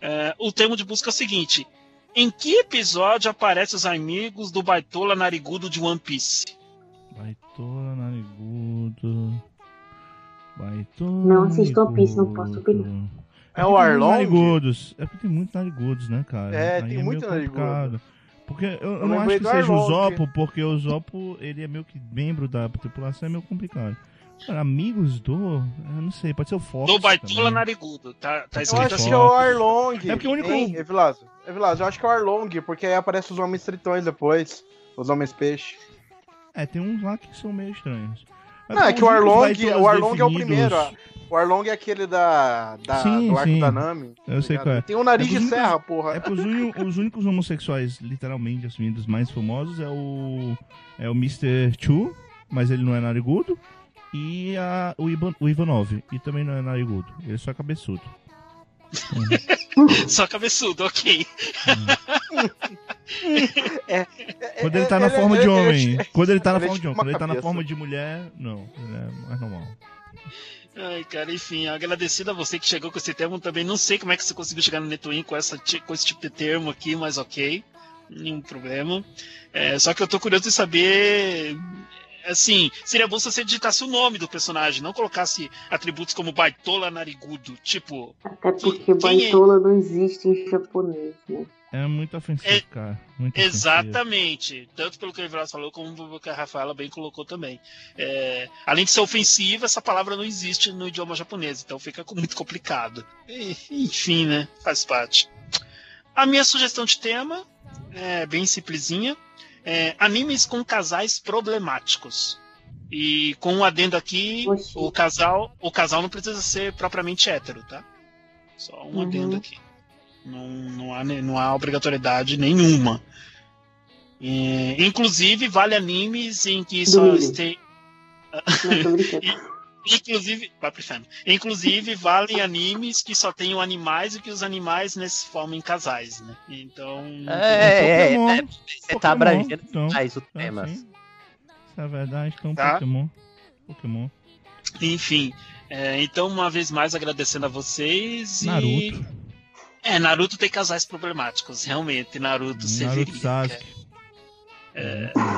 É, o termo de busca é o seguinte: Em que episódio aparecem os amigos do Baitola Narigudo de One Piece? Baitola, narigudo. Baitola. Não assisto One Piece, não posso opinar. É o Arlong? narigudos. É porque tem muitos narigudos, né, cara? É, Aí tem meio muito narigudo. complicado. Porque eu, eu Eu não acho que seja o. Zopo, porque o Zopo, ele é meio que membro da tripulação, é meio complicado. Cara, amigos do. Eu não sei, pode ser o Fox. Do Baitola também. Narigudo. Tá, tá Eu escrito acho assim. que é o Arlong. É porque o único- Hein, Evilásio? Evilásio, eu acho que é o Arlong, porque aí aparecem os homens tritões depois. Os homens peixe. É, tem uns lá que são meio estranhos. Mas Não, é que o Arlong, o Arlong é o primeiro. ó. O Arlong é aquele da, da Sim, do arco sim. da Nami. tá Eu sei qual é. Tem um nariz É de únicos- serra, porra. É porque os, únicos homossexuais, literalmente, assumidos mais famosos é o. É o Mr. Chu, mas ele não é narigudo. E a, o, Ivan, o Ivanov, e também não é narigudo. Ele só é cabeçudo. Só cabeçudo, ok. Quando ele tá na Ele- forma de homem. Quando ele tá na é forma de homem. Quando ele tá na forma de mulher, não. Ele é mais normal. Ai, cara, enfim, agradecido a você que chegou com esse termo também. Não sei como é que você conseguiu chegar no Netwin com, essa, com esse tipo de termo aqui, mas ok. Nenhum problema. É, só que eu tô curioso de saber. Assim, seria bom se você digitasse o nome do personagem, não colocasse atributos como Baitola Narigudo. Tipo, Até porque é? baitola não existe em japonês, né? É muito ofensivo, É- cara. Muito ofensivo. Exatamente. Tanto pelo que o Everaldo falou, como o que a Rafaela bem colocou também. É, além de ser ofensiva, essa palavra não existe no idioma japonês, então fica muito complicado. E, enfim, né? Faz parte. A minha sugestão de tema é bem simplesinha. É, animes com casais problemáticos. E com um adendo aqui, Oxi. o casal, o casal não precisa ser propriamente hétero, tá? Só um Uhum. adendo aqui. Não, não, há, não há obrigatoriedade nenhuma. E, inclusive, vale animes em que só Duvido. Inclusive. Inclusive, valem animes que só tenham animais e que os animais né, se formem em casais, né? Então. É, é, Pokémon. é, você tá abrangendo então. mais o É tema. assim. Isso é verdade, então Tá. Pokémon. Pokémon. Enfim. é, então, uma vez mais, agradecendo a vocês. E... Naruto. É, Naruto tem casais problemáticos, realmente. Naruto, você Naruto veria. Sasuke.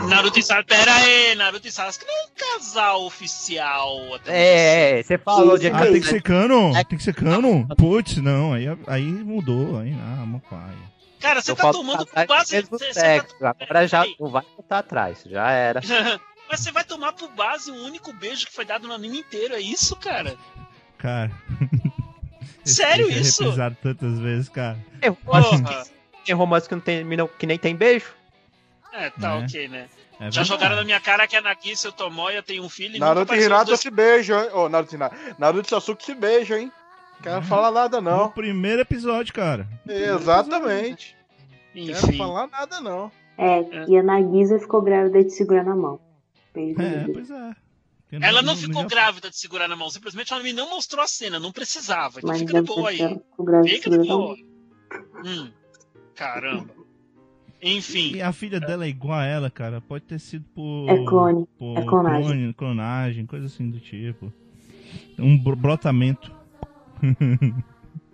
Naruto e Sasuke. Pera aí, Naruto e Sasuke não é um casal oficial. Até É, é, você falou de Sim, Ah, tem que ser cano? É- Tem que ser cano? Putz, não, aí, aí mudou. Aí, ah, uma paia. Cara, você Eu tá tomando por base. mesmo você sexo. Agora já não vai voltar atrás, já era. tá- Mas você vai tomar por base um único beijo que foi dado no anime inteiro, é isso, cara? Cara. Sério é isso? reprisado tantas vezes, cara. Tem romance, Porra. tem romance que não tem, que nem tem beijo. É, tá Né? ok, né? É Já jogaram na minha cara que a Nagisa e o Tomoya tem um filho e Naruto e Hinata dois- se beijam, hein? Ô, Naruto e. Naruto e Sasuke se beijam, hein? Quero Uhum. falar nada, No não. primeiro episódio, cara. Exatamente. Quero Enfim. falar nada, não. É, e a Nagisa ficou grávida de segurar na mão. Beijo, É, beijo. pois é. Porque Ela não ficou já- grávida de segurar na mão, simplesmente o anime não mostrou a cena, não precisava. Então Mas fica de boa aí. ela ficou grávida de Fica de boa. Hum, caramba. Enfim. E a filha dela é igual a ela, cara. Pode ter sido por. É clone. por É clonagem. clone- clonagem, coisa assim do tipo. Um bro- brotamento.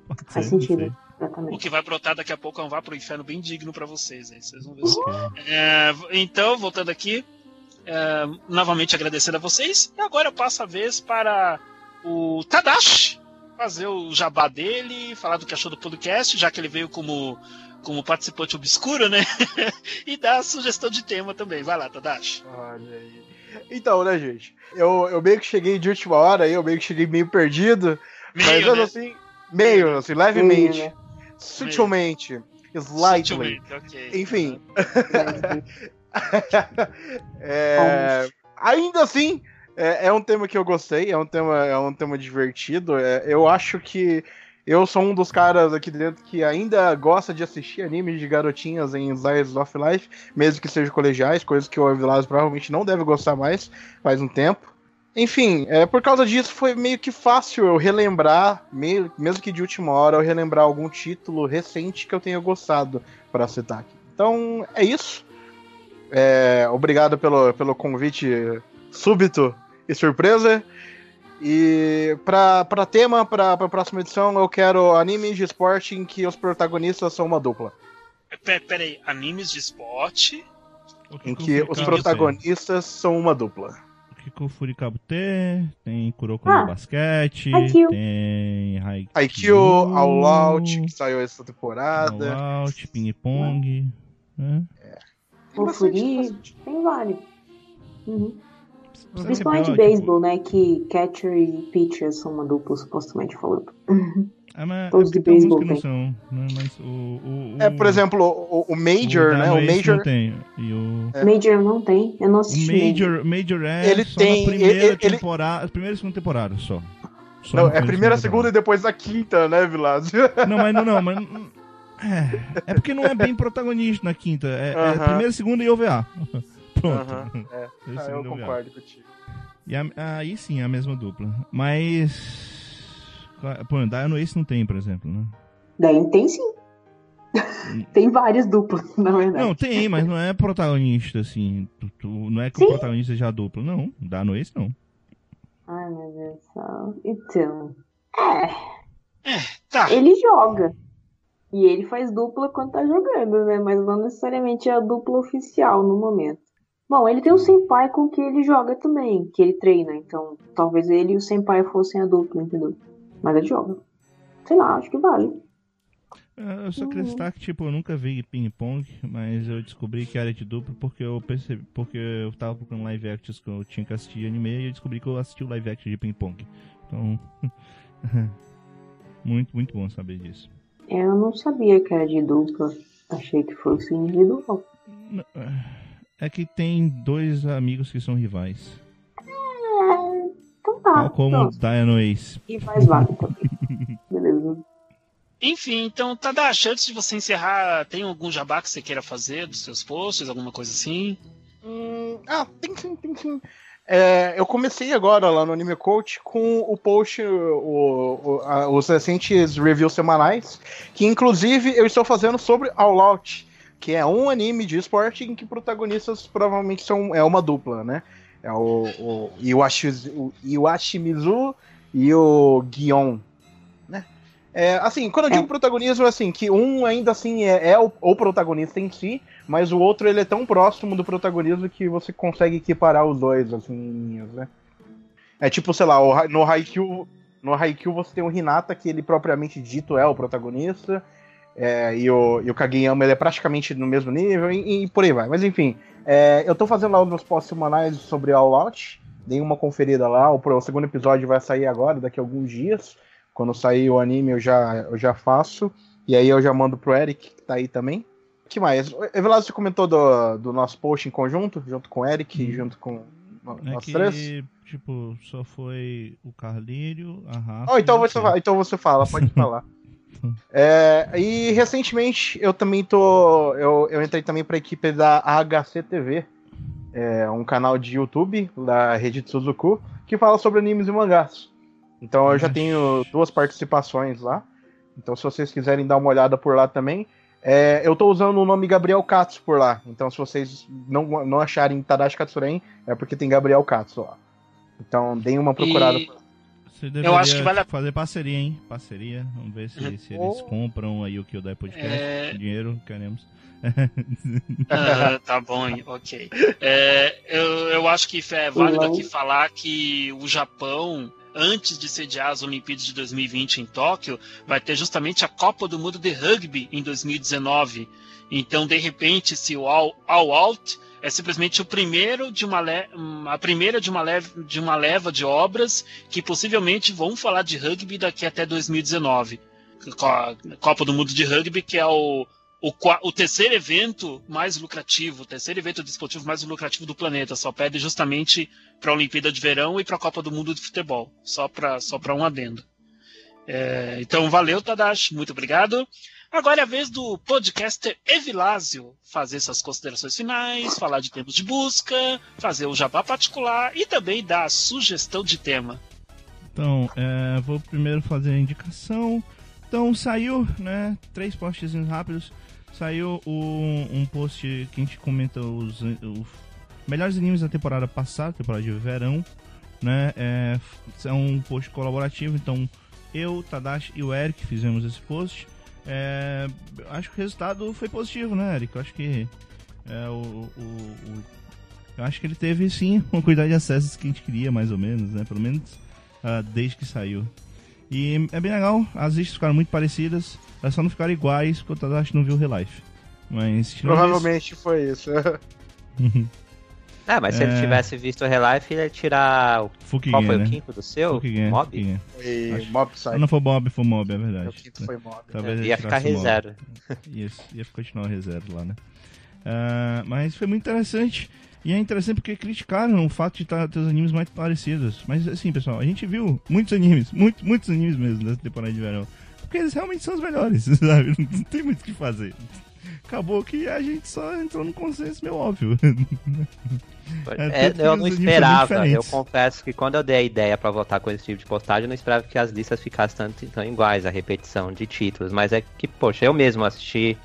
Pode Faz ser, sentido. O que vai brotar daqui a pouco é um vá pro inferno bem digno pra vocês, aí vocês vão ver só. Ok. É, então, voltando aqui, é, novamente agradecendo a vocês. E agora eu passo a vez para o Tadashi fazer o jabá dele, falar do que achou do podcast, já que ele veio como, como participante obscuro, né? e dar a sugestão de tema também. Vai lá, Tadashi. Olha aí. Então, né, gente? Eu, eu meio que cheguei de última hora aí, eu meio que cheguei meio perdido. mas Meio, mesmo né? assim, meio, assim, levemente. Meio, né? sutilmente, slightly. Sutilmente, ok. Enfim. É, ainda assim, é, é um tema que eu gostei, é um tema, é um tema divertido. é, eu acho que eu sou um dos caras aqui dentro que ainda gosta de assistir animes de garotinhas em Slice of Life, mesmo que sejam colegiais, coisa que o Vilas provavelmente não deve gostar mais faz um tempo. Enfim, é, por causa disso foi meio que fácil eu relembrar, meio, mesmo que de última hora, eu relembrar algum título recente que eu tenha gostado para citar aqui. Então é isso. É, obrigado pelo, pelo convite súbito e surpresa. E pra, pra tema, pra, pra próxima edição, eu quero animes de esporte em que os protagonistas são uma dupla. Pera, pera aí, animes de esporte. O Em o que os protagonistas são uma dupla. O que o Furikabo tem? Tem Kuroko Ah, no basquete, Haikyuu. tem Haikyuu, Haikyuu, All Out, que saiu essa temporada. All Out, Ping Pong. né? Tem O bastante, Furi, bastante. tem vários. Uhum. Principalmente é beisebol, né? Que catcher e pitcher são uma dupla, supostamente falando. É, mas Todos é de beisebol que não tem. são, né? Mas o, o, o- É, por exemplo, o, o Major, o né? O Major. Não tem. E o, Major não tem, eu não o assisti. Major. Major, Major é Ele só tem- na primeira ele- ele- temporada, primeira e segunda temporada só. Só Não, é a primeira, segunda e depois a quinta, né, Vilas? Não, mas não, não, mas. É, é porque não é bem protagonista na quinta. É, é Aham. primeira, segunda e OVA. Pronto. É. Ah, eu segunda e OVA. concordo contigo. E a- aí sim, é a mesma dupla. Mas. Pô, Dino Ace não tem, por exemplo, né? Daí tem sim. tem várias duplas, na verdade. Não, tem, mas não é protagonista, assim. Tu- tu- não é que Sim. o protagonista seja a dupla. Não, Dino Ace não. Ai, meu Deus do céu. Então. É, Tá. ele joga. E ele faz dupla quando tá jogando, né? Mas não necessariamente é a dupla oficial no momento. Bom, ele tem um senpai com que ele joga também, que ele treina. Então, talvez ele e o senpai fossem a dupla, entendeu? Mas ele joga. Sei lá, acho que vale. É, Eu só queria citar que, tipo, eu nunca vi ping-pong, mas eu descobri que era de dupla porque eu percebi, porque eu tava procurando live actions que eu tinha que assistir anime e eu descobri que eu assisti o live action de ping-pong. Então, muito, muito bom saber disso. Eu não sabia que era de dupla. Achei que fosse individual. N- É que tem dois amigos que são rivais. É, então tá. Tal como pronto. Dino Ace. E válido também. Beleza. Enfim, então, Tadashi, antes de você encerrar, tem algum jabá que você queira fazer dos seus posts, alguma coisa assim? Hum, ah, tem sim, tem sim. É, eu comecei agora lá no Anime Coach com o post, o- o- a- os recentes reviews semanais, que inclusive eu estou fazendo sobre All Out, que é um anime de esporte em que protagonistas provavelmente são é uma dupla, né? É o, o Iwashi, o Iwashimizu e o Gion, né? É, assim, quando eu digo É. protagonismo, é assim, que um ainda assim é, é o, o protagonista em si, mas o outro ele é tão próximo do protagonismo que você consegue equiparar os dois, assim, né? É tipo, sei lá, no Haikyuu, no Haikyuu você tem o Hinata, que ele propriamente dito é o protagonista, é, e, o, e o Kageyama ele é praticamente no mesmo nível, e, e por aí vai. Mas enfim, é, eu tô fazendo lá os meus posts semanais sobre All Out, dei uma conferida lá, o, o segundo episódio vai sair agora, daqui a alguns dias, quando sair o anime eu já, eu já faço, e aí eu já mando pro Eric, que tá aí também. O que mais? Everaldo, você comentou do, do nosso post em conjunto, junto com o Eric, e junto com É nós que, três? tipo, só foi o Carlírio, a Rafa. Oh, então, você, então você fala, pode falar. É, e recentemente eu também tô. Eu, eu entrei também pra equipe da AHC TV, é um canal de YouTube da rede de Suzuku, que fala sobre animes e mangás. Então eu já tenho duas participações lá. Então, se vocês quiserem dar uma olhada por lá também. é, eu tô usando o nome Gabriel Katsu por lá. Então, se vocês não, não acharem Tadashi Katsuren, é porque tem Gabriel Katsu lá. Então, deem uma procurada. E- Você deveria acho que vale a- fazer parceria, hein? Parceria. Vamos ver se, se eles Oh. compram aí o que o Dai Podcast. É. Dinheiro, queremos. Ah, tá bom, ok. É, eu, eu acho que é válido Não. aqui falar que o Japão, antes de sediar as Olimpíadas de 2020 em Tóquio, vai ter justamente a Copa do Mundo de Rugby em 2019. Então, de repente, se o All, All Out é simplesmente o primeiro de uma le- hum, a primeira de uma, leva, de uma leva de obras que possivelmente vão falar de rugby daqui até 2019. Co- Copa do Mundo de Rugby, que é o, o, o terceiro evento mais lucrativo, o terceiro evento desportivo mais lucrativo do planeta. Só perde justamente para a Olimpíada de Verão e para a Copa do Mundo de Futebol. Só para só um adendo. É, então, valeu, Tadashi. Muito obrigado. Agora é a vez do podcaster Evilásio fazer suas considerações finais, falar de termos de busca, fazer o jabá particular e também dar sugestão de tema. Então, é, vou primeiro fazer a indicação. Então, saiu, né? Três posts rápidos. Saiu o- um post que a gente comenta os, os melhores animes da temporada passada, temporada de verão, né? É, é um post colaborativo, então eu, Tadashi e o Eric fizemos esse post. É, acho que o resultado foi positivo, né, Eric? Eu acho que é, o, o- o- eu acho que ele teve sim uma quantidade de acessos que a gente queria, mais ou menos, né? Pelo menos ah, desde que saiu. E é bem legal, as listas ficaram muito parecidas, elas só não ficaram iguais porque o Tadashi não viu o Relife. Mas Provavelmente foi isso. É, mas se É. ele tivesse visto o Relife, ele ia tirar. o- Fukigen, Qual foi né? o quinto do seu? Fukigen, Mob? Fukigen. Foi Mob Ah, Psycho. não foi Bob, foi Mob, é O verdade. quinto foi Mob. Talvez ele ia ficar o Mob. reserva. Isso, ia continuar reserva lá, né? Ah, mas foi muito interessante. E é interessante porque criticaram o fato de tá, ter os animes mais parecidos. Mas assim, pessoal, a gente viu muitos animes, muito, muitos animes mesmo nessa temporada de verão. Porque eles realmente são os melhores, sabe? Não tem muito o que fazer. Acabou que a gente só entrou num consenso meio óbvio. É, que eu não esperava. Eu confesso que quando eu dei a ideia pra voltar com esse tipo de postagem, eu não esperava que as listas ficassem tanto, tão iguais, a repetição de títulos. Mas é que, poxa, eu mesmo assisti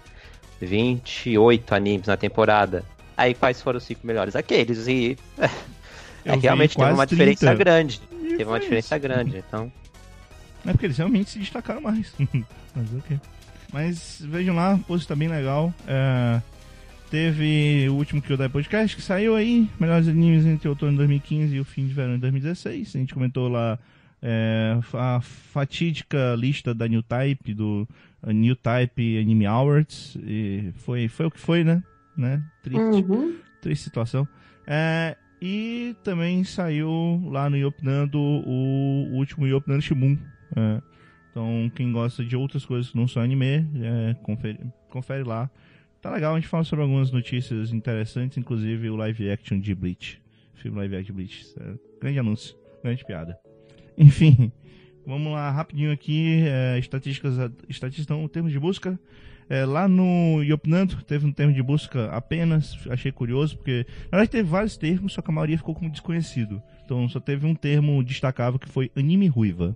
28 animes na temporada. Aí quais foram os cinco melhores? Aqueles. E é, realmente teve uma diferença 30. grande. E Teve uma diferença isso. grande. Então, É porque eles realmente se destacaram mais. Mas ok. Mas vejam lá, o post tá bem legal. É, teve o último Kyodai Podcast que saiu aí. Melhores animes entre outono de 2015 e o fim de verão de 2016. A gente comentou lá é, a fatídica lista da New Type, do New Type Anime Awards. E foi, foi o que foi, né? né? Triste Uhum. triste situação. É, e também saiu lá no Yopnando o, o último Yopnando Shimun. É, então, quem gosta de outras coisas que não são anime, é, confere, confere lá. Tá legal, a gente fala sobre algumas notícias interessantes, inclusive o live action de Bleach. Filme live action de Bleach. É, grande anúncio, grande piada. Enfim, vamos lá rapidinho aqui. É, estatísticas, estatísticas não, termos de busca. É, lá no Yopnando teve um termo de busca apenas, achei curioso, porque na verdade teve vários termos, só que a maioria ficou como desconhecido. Então só teve um termo destacável que foi anime ruiva.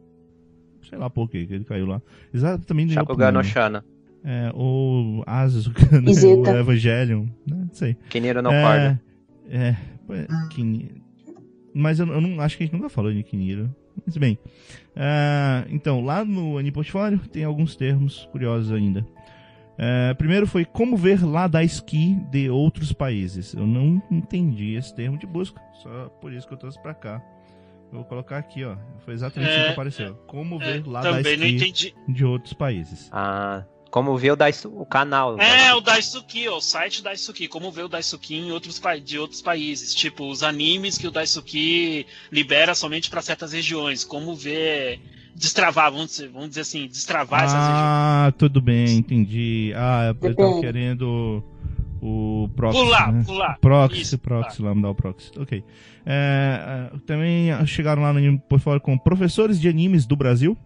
Sei lá por quê que ele caiu lá. Exatamente Shakugan no. Shana. É, ou Asuka, né? Izeta. o Evangelion, né? Não sei. Kiniro no é, Corda. É, é, Kini- Mas eu, eu não acho que a gente nunca falou de Kiniro. Mas bem. Ah, então, lá no Aniportfólio tem alguns termos curiosos ainda. É, primeiro foi como ver lá da ski de outros países. Eu não entendi esse termo de busca, só por isso que eu trouxe pra cá. Eu vou colocar aqui, ó. Foi exatamente É, assim que apareceu. Como É, ver lá da também não ski entendi. de outros países. Ah, como viu o, Daisu- o canal. né? É, o Daisuki, ó, o site Daisuki, como ver o Daisuki em outros, de outros países, tipo os animes que o Daisuki libera somente para certas regiões, como ver destravar, vamos dizer, vamos dizer assim, destravar essas regiões. Ah, tudo bem, entendi. Ah, eu tava querendo o proxy. Pular, né? pular. Proxy, Isso, proxy, lá, me dá o proxy. Ok. É, é, também chegaram lá no portfólio com professores de animes do Brasil.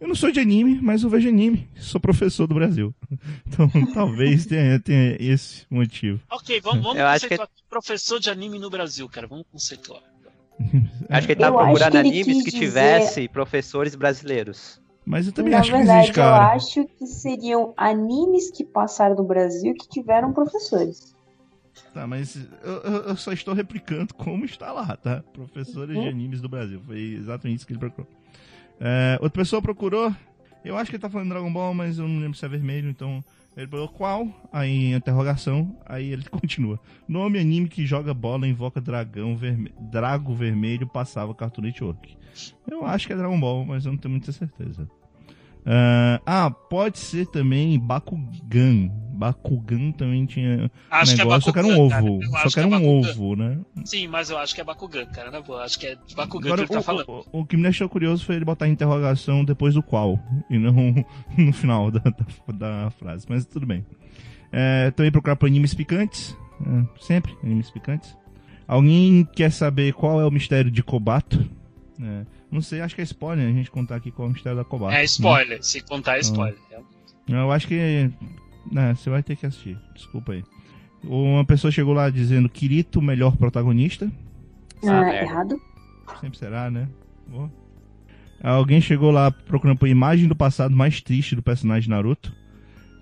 Eu não sou de anime, mas eu vejo anime. Sou professor do Brasil. Então talvez tenha, tenha esse motivo. Ok, vamos, vamos Eu acho conceituar aqui professor de anime no Brasil, cara, vamos conceituar. Acho que ele tá Eu acho procurando que ele animes que dizer- tivesse professores brasileiros. Mas eu também Na acho que verdade, existe, cara. eu acho que seriam animes que passaram no Brasil que tiveram professores. Tá, mas eu, eu- só estou replicando como está lá, tá? Professores de Uhum. animes do Brasil. Foi exatamente isso que ele procurou. É, outra pessoa procurou. Eu acho que ele tá falando Dragon Ball, mas eu não lembro se é vermelho, então. Ele procurou qual? Aí interrogação. Aí ele continua. Nome anime que joga bola, invoca dragão vermelho. Drago vermelho passava Cartoon Network. Eu acho que é Dragon Ball, mas eu não tenho muita certeza. Ah, ah, pode ser também Bakugan. Bakugan também tinha Acho negócio, só que que é era um Bakugan, cara. ovo. Eu Só que era é um Bakugan. ovo, né? Sim, mas eu acho que é Bakugan, cara, na boa. Acho que é Bakugan Agora, que ele tá o, falando. o- o que me deixou curioso foi ele botar a interrogação depois do qual, e não no final da, da- da frase, mas tudo bem. É, também procurar por animes picantes, é, sempre animes picantes. Alguém quer saber qual é o mistério de Kobato? É, não sei, acho que é spoiler a gente contar aqui qual é o mistério da Kobato. É né? spoiler, se contar é spoiler. Eu acho que. né, você vai ter que assistir. Desculpa aí. Uma pessoa chegou lá dizendo Kirito, melhor protagonista. Ah, merda. errado? Sempre será, né? Boa. Alguém chegou lá procurando por imagem do passado mais triste do personagem Naruto.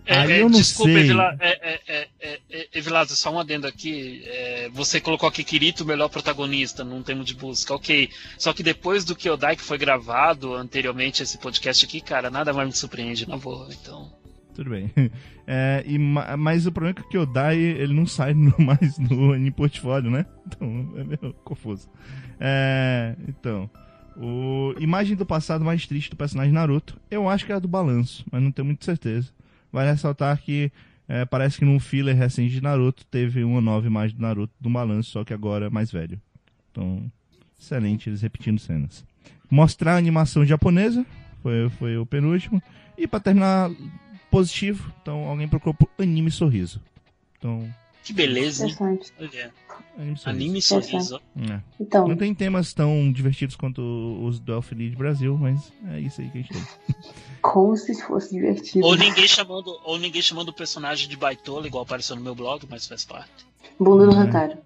É, Aí é, eu não desculpa, sei. Evila, é, é, Evilásio, só um adendo aqui. Você colocou aqui Kirito, melhor protagonista, num termo de busca. Ok. Só que depois do Kyodai que foi gravado anteriormente esse podcast aqui, cara, nada mais me surpreende, na boa. Então. Tudo bem. É, e, ma- mas o problema é que o Kyodai ele não sai no- mais no anime portfólio, né? Então é meio confuso. É, então. O imagem do passado mais triste do personagem Naruto, eu acho que é a do balanço, mas não tenho muita certeza. Vale ressaltar que é, parece que num filler recente de Naruto teve uma nova imagem do Naruto do balanço, só que agora mais velho. Então, excelente eles repetindo cenas. Mostrar a animação japonesa, foi, foi o penúltimo. E pra terminar positivo, então alguém procurou por anime sorriso. Então, Que beleza, hein? Interessante. Olha, anime sorriso. anime sorriso. É. Então, Não tem temas tão divertidos quanto os do Elfenid Brasil, mas é isso aí que a gente tem. como se fosse divertido. Ou ninguém chamando, ou ninguém chamando o personagem de baitola, igual apareceu no meu blog, mas faz parte. Bunda do É. Hantaro.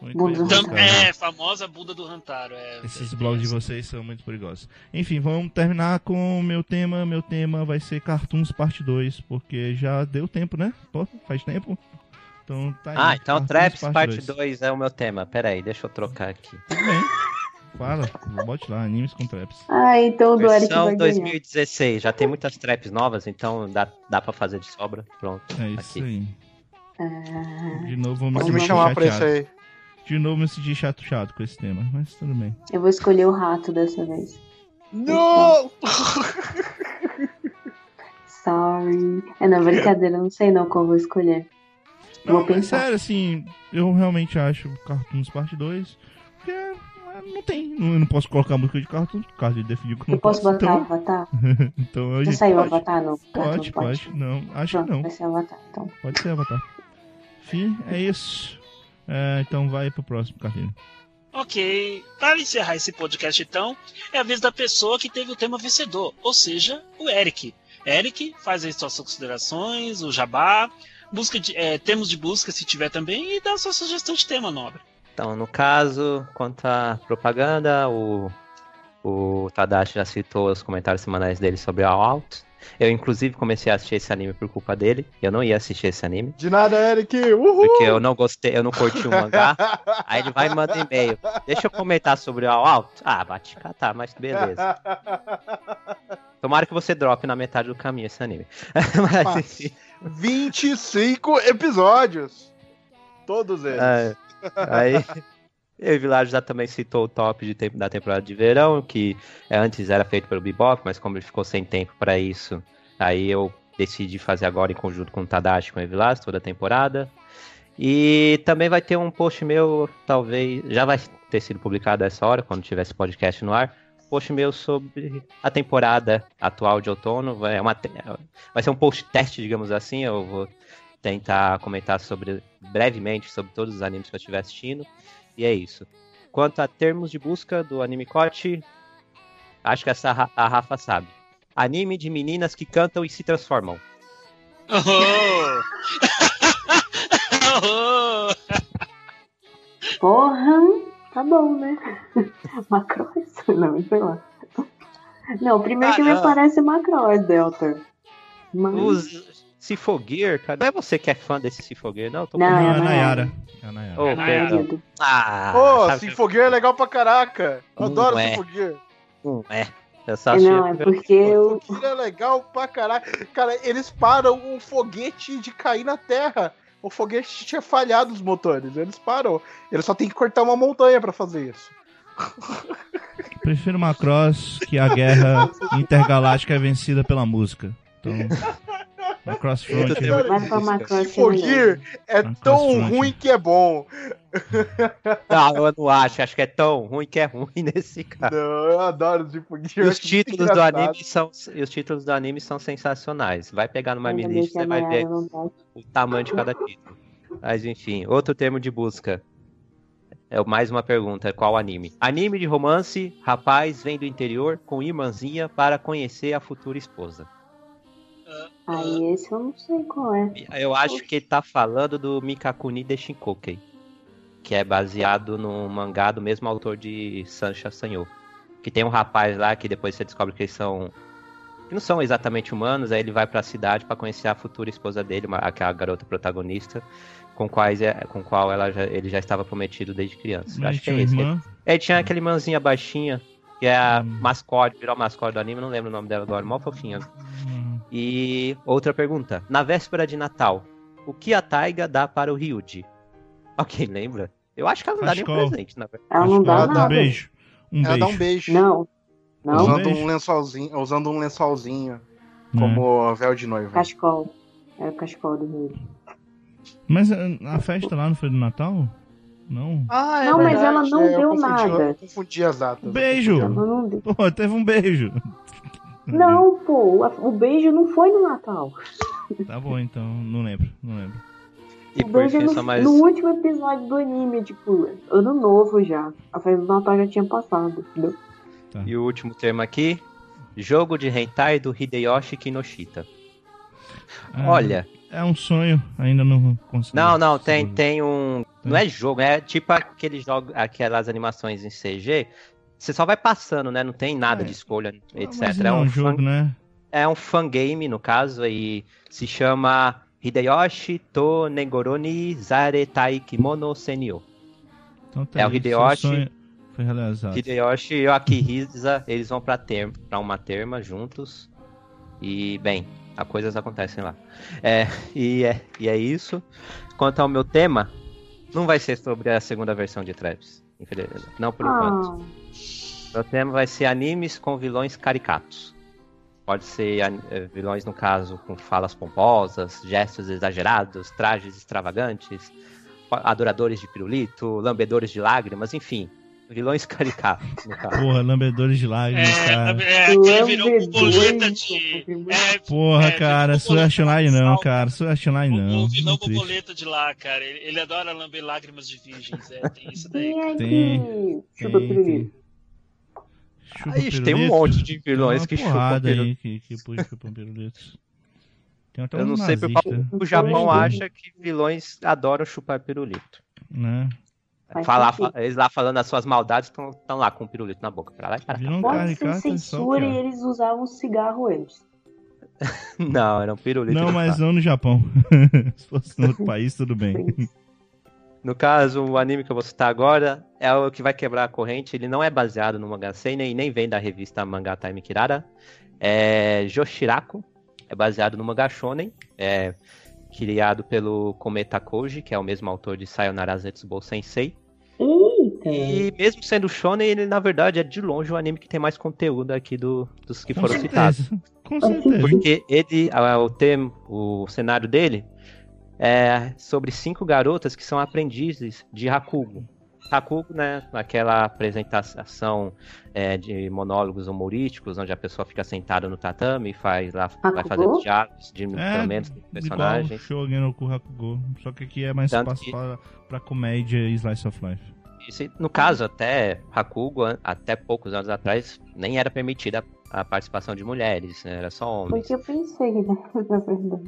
Muito Bunda do cara. é, famosa bunda do Hantaro. É, Esses é, blogs de vocês são muito perigosos. Enfim, vamos terminar com o meu tema. Meu tema vai ser Cartoons Parte 2, porque já deu tempo, né? Pô, faz tempo. Então tá aí. Ah, então Cartoons Traps Parte parte 2. 2 é o meu tema. Pera aí, deixa eu trocar aqui. Tudo bem. Fala, bote lá, animes com traps. Ah, então o do Eric vai ganhar. 2016. Já tem muitas traps novas, então dá, dá pra fazer de sobra. Pronto. É isso Aqui. aí. Ah, De novo, vou me me chamar pra isso chateado. aí. De novo, me senti chato, chato com esse tema, mas tudo bem. eu vou escolher o rato dessa vez. Não! Sorry. É, não, brincadeira, não sei não qual eu vou escolher. Não, mas sério, assim, eu realmente acho Cartoons Parte 2, porque é, não tem, não, eu não posso colocar música de Cartoons, por causa de definir que eu não Eu posso botar então, Avatar? então a Já gente saiu pode, Avatar no Cartoon pode, pode, não, acho Pronto, que não, vai ser Avatar, então. pode ser Avatar. Enfim, é isso. É, então vai pro próximo carrinho. Ok, para encerrar esse podcast então, é a vez da pessoa que teve o tema vencedor, ou seja, o Eric. Eric, faz aí suas considerações, o jabá, busca de, é, temos de busca se tiver também e dá sua sugestão de tema, nobre. Então, no caso, quanto à propaganda, o, o Tadashi já citou os comentários semanais dele sobre All Out. Eu, inclusive, comecei a assistir esse anime por culpa dele. Eu não ia assistir esse anime, De nada, Eric! Uhul! porque eu não gostei, eu não curti o mangá. Aí ele vai e manda e-mail. Deixa eu comentar sobre All Out. Ah, vai te catar, mas beleza. Tomara que você drope na metade do caminho esse anime. mas, Mas- enfim. 25 episódios! Todos eles. É, aí, e o Világio já também citou o top de tempo da temporada de verão, que é, antes era feito pelo Bebop, mas como ele ficou sem tempo para isso, aí eu decidi fazer agora em conjunto com o Tadashi com o Evilás, toda a temporada. E também vai ter um post meu, talvez, já vai ter sido publicado essa hora, quando tiver esse podcast no ar, post meu sobre a temporada atual de outono, vai, é uma, vai ser um post teste, digamos assim, eu vou tentar comentar sobre brevemente sobre todos os animes que eu estiver assistindo. E é isso. Quanto a termos de busca do Anime Cote, acho que essa a Rafa sabe. Anime de meninas que cantam e se transformam. Oh! oh! Porra, tá bom, né? Macross? Não, sei lá. Não, primeiro que me Caramba. parece Macross, Delta. Mas... Os Cifogear, cara. Não é você que é fã desse Cifogear, não? Tô Não, Não, é é a Nayara. É a Nayara. Oh, É a Nayara. perdão. Querido. Ah, Pô, sabe Sinfogueira é legal pra caraca. Eu Não adoro é. Sinfogueira. que não é. Eu só É, achei não, é porque eu. Sinfogueira é legal pra caraca. Cara, eles param um foguete de cair na Terra. O foguete tinha falhado os motores. Eles param. Eles só tem que cortar uma montanha pra fazer isso. Prefiro Macross que a guerra intergaláctica é vencida pela música. Então, Macross Frontier. Cara, Vai pra Macross. Se for Gear, é Macross tão ruim que é bom. Não, eu não acho. Acho que é tão ruim que é ruim nesse caso. Não, eu adoro tipo Gear. os títulos do anime são e os títulos do anime são sensacionais. Vai pegar no My Ainda bem List, que a você vai ver tá o tamanho de cada título. Mas enfim, outro termo de busca. É mais uma pergunta, qual anime? Anime de romance, rapaz vem do interior com irmãzinha para conhecer a futura esposa. Aí esse eu não sei qual é. Eu acho que ele tá falando do Mikakuni de Shinkokei, que é baseado no mangá do mesmo autor de Sancha Sanyo. Que tem um rapaz lá que depois você descobre que eles são que não são exatamente humanos, aí ele vai pra cidade pra conhecer a futura esposa dele, uma, aquela garota protagonista, com quais é- com qual ela já- ele já estava prometido desde criança. Acho que é esse. irmã. Ele tinha aquela irmãzinha baixinha, que é a Hum. mascote, virou mascote do anime, não lembro o nome dela agora, mó fofinha. Hum, E outra pergunta. Na véspera de Natal, o que a Taiga dá para o Ryuji? Alguém lembra? Eu acho que ela não dá nenhum Cachecol. presente, na verdade. Ela não dá ela dá Um nada. beijo. Um Ela dá beijo. um beijo. Não. Não, Usando beijo. um lençolzinho, usando um lençolzinho né? como véu de noiva. cachecol. É o cachecol do Rio. Mas eh, a festa lá não foi do Natal? Não. Ah, Não, mas ela não eu deu confundi, nada. Eu confundi as datas. Beijo. confundi Ela não deu. Pô, teve um beijo. Não, pô, o beijo não foi no Natal. Tá bom, então. Não lembro, não lembro. E o por beijo é no, só mais. no último episódio do anime, tipo, ano novo já. A festa do Natal já tinha passado, entendeu? E o último termo aqui. Jogo de hentai do Hideyoshi Kinoshita. Ah, Olha, É um sonho, ainda não consegui. não, não, tem, tem um. Não é jogo, é tipo aquele jogo, aquelas animações em CG. Você só vai passando, né? Não tem nada É. de escolha, Ah, etc. É não é um um fan- jogo, né? é um fangame, no caso, e se chama Hideyoshi to Negoroni Zaretai Kimono Senyo. Então tá É o aí, seu Hideyoshi. Foi realizado. Hideyoshi e o Akihisa, eles vão pra, pra uma terma juntos. E, bem, as coisas acontecem lá. É, e, é, e é isso. Quanto ao meu tema, não vai ser sobre a segunda versão de Travis. Não por enquanto. Ah, Meu tema vai ser animes com vilões caricatos. Pode ser eh, vilões, no caso, com falas pomposas, gestos exagerados, trajes extravagantes, adoradores de pirulito, lambedores de lágrimas, enfim. Vilões caricatos, no caso. Porra, lambedores de lágrimas, É, cara. é, aqui virou Lambedores, borboleta de. É, Porra, é, cara, virou Line não, cara. O- não. O vilão borboleta de lá, cara. Ele, ele adora lamber lágrimas de virgens. É, tem isso daí. é Tem, chupa Tem, tem. Chupa ixi, tem um monte de vilões que chupam aí que, que chupam pirulitos. Tem até Eu um não sei porque nazista, o Japão acha que vilões adoram chupar pirulito. né? Falar, eles lá falando as suas maldades estão lá com o pirulito na boca. Pra lá e pra cá. Pode ser censura e eles usavam cigarro antes. Não, era um pirulito. Não, mas não no Japão. Se fosse no outro país, tudo bem. No caso, o anime que eu vou citar agora é o que vai quebrar a corrente. Ele não é baseado no mangá seinen e nem vem da revista Manga Time Kirara. É Joshiraku. É baseado no mangá shonen. É criado pelo Kometa Koji, que é o mesmo autor de Sayonara Zetsubou Sensei. Eita! E mesmo sendo shonen, ele na verdade é de longe o anime que tem mais conteúdo aqui do- dos que Com foram citados. certeza. Com certeza. Porque ele, ah, o tema, o cenário dele é sobre cinco garotas que são aprendizes de Hakugo. Hakugo, né, naquela apresentação é, de monólogos humorísticos, onde a pessoa fica sentada no tatame e faz lá, vai Hakugo? fazendo diálogos de É, momentos dos Igual o personagens. Shogun no Hakugo. Só que aqui é mais Tanto espaço que- para, pra comédia e slice of life. Isso, no caso, até Hakugo, até poucos anos atrás, nem era permitida a participação de mulheres, né, era só homens. Porque eu pensei, né? Na verdade.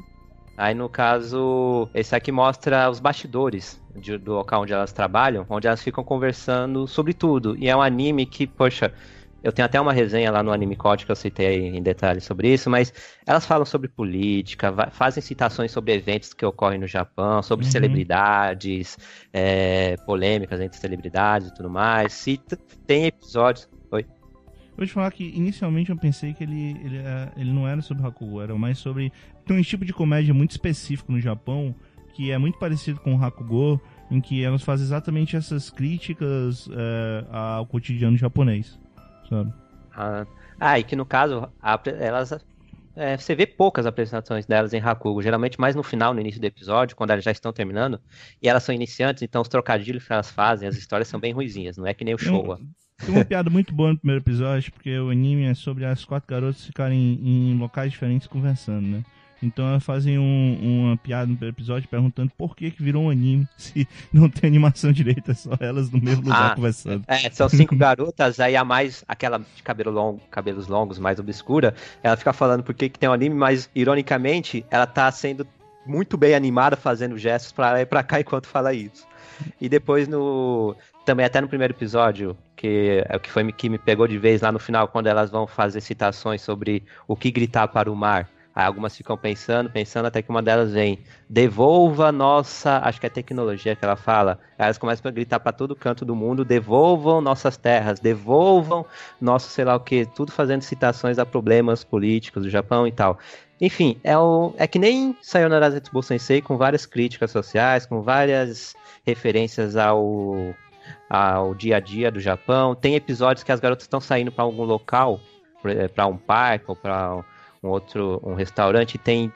Aí no caso, esse aqui mostra os bastidores de- do local onde elas trabalham, onde elas ficam conversando sobre tudo. E é um anime que, poxa, eu tenho até uma resenha lá no Anime Code que eu citei em detalhes sobre isso, mas elas falam sobre política, fazem citações sobre eventos que ocorrem no Japão, sobre Uhum. celebridades, é, polêmicas entre celebridades e tudo mais. Cita, tem episódios. Oi? Eu vou te falar que inicialmente eu pensei que ele, ele, é- ele não era sobre Hakugo, era mais sobre. Tem um tipo de comédia muito específico no Japão que é muito parecido com o Hakugo, em que elas fazem exatamente essas críticas é, ao cotidiano japonês. Sabe? Ah, ah, e que no caso, elas é, você vê poucas apresentações delas em Hakugo, geralmente mais no final, no início do episódio, quando elas já estão terminando, e elas são iniciantes, então os trocadilhos que elas fazem, as histórias são bem ruizinhas, não é que nem o Tem Showa. Tem uma piada muito boa no primeiro episódio, porque o anime é sobre as quatro garotas ficarem em locais diferentes conversando, né? Então elas fazem um- uma piada no primeiro episódio perguntando por que, que virou um anime se não tem animação direita, é só elas no mesmo lugar Ah. conversando. É, são cinco garotas, aí a mais, aquela de cabelo longo, cabelos longos, mais obscura, ela fica falando por que que tem um anime, mas ironicamente, ela tá sendo muito bem animada, fazendo gestos pra lá e pra cá enquanto fala isso. E depois no. Também até no primeiro episódio, que é o que foi que me pegou de vez lá no final, quando elas vão fazer citações sobre o que gritar para o mar. Aí algumas ficam pensando, pensando, até que uma delas vem, devolva nossa, acho que é tecnologia que ela fala. Aí elas começam a gritar para todo canto do mundo, devolvam nossas terras, devolvam nosso sei lá o que, tudo fazendo citações a problemas políticos do Japão e tal. Enfim, é, o, é que nem Sayonara Zetsubo Sensei com várias críticas sociais, com várias referências ao, ao dia a dia do Japão. Tem episódios que as garotas estão saindo para algum local, para um parque ou para um outro um restaurante, tem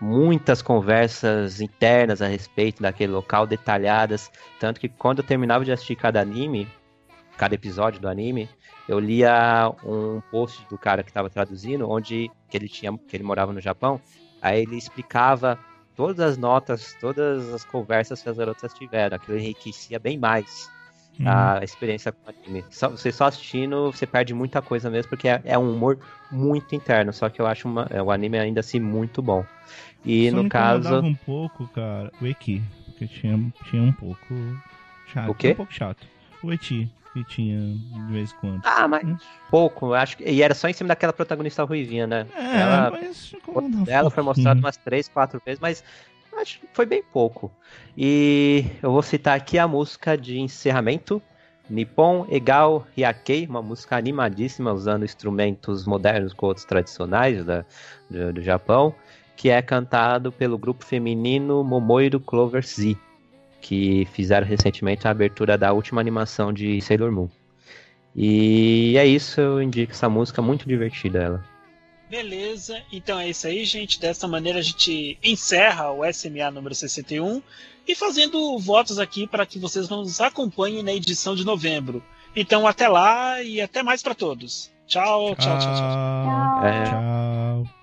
muitas conversas internas a respeito daquele local, detalhadas. Tanto que quando eu terminava de assistir cada anime, cada episódio do anime, eu lia um post do cara que estava traduzindo, onde que ele tinha, que ele morava no Japão, aí ele explicava todas as notas, todas as conversas que as garotas tiveram. Aquilo enriquecia bem mais Uhum. a experiência com o anime. Só, você só assistindo, você perde muita coisa mesmo, porque é, é um humor muito interno. Só que eu acho uma- é, o anime ainda assim muito bom. E Só no me caso. um pouco, cara, o Eki, porque tinha, tinha um pouco chato. O quê? Um pouco chato. O Eti, que tinha de vez em quando. Ah, mas Hum. pouco, acho que. E era só em cima daquela protagonista ruivinha, né? É, ela, mas um foi mostrado umas três, quatro vezes, mas que foi bem pouco. E eu vou citar aqui a música de encerramento. Nippon Egal Hyakei, uma música animadíssima, usando instrumentos modernos com outros tradicionais da, do, do Japão, que é cantado pelo grupo feminino Momoiro Clover Z, que fizeram recentemente a abertura da última animação de Sailor Moon. E é isso, eu indico essa música, muito divertida ela. Beleza, então é isso aí, gente. Dessa maneira a gente encerra o SMA número 61 e fazendo votos aqui para que vocês nos acompanhem na edição de novembro. Então até lá e até mais para todos. Tchau, tchau, tchau, tchau. Tchau. É. Tchau.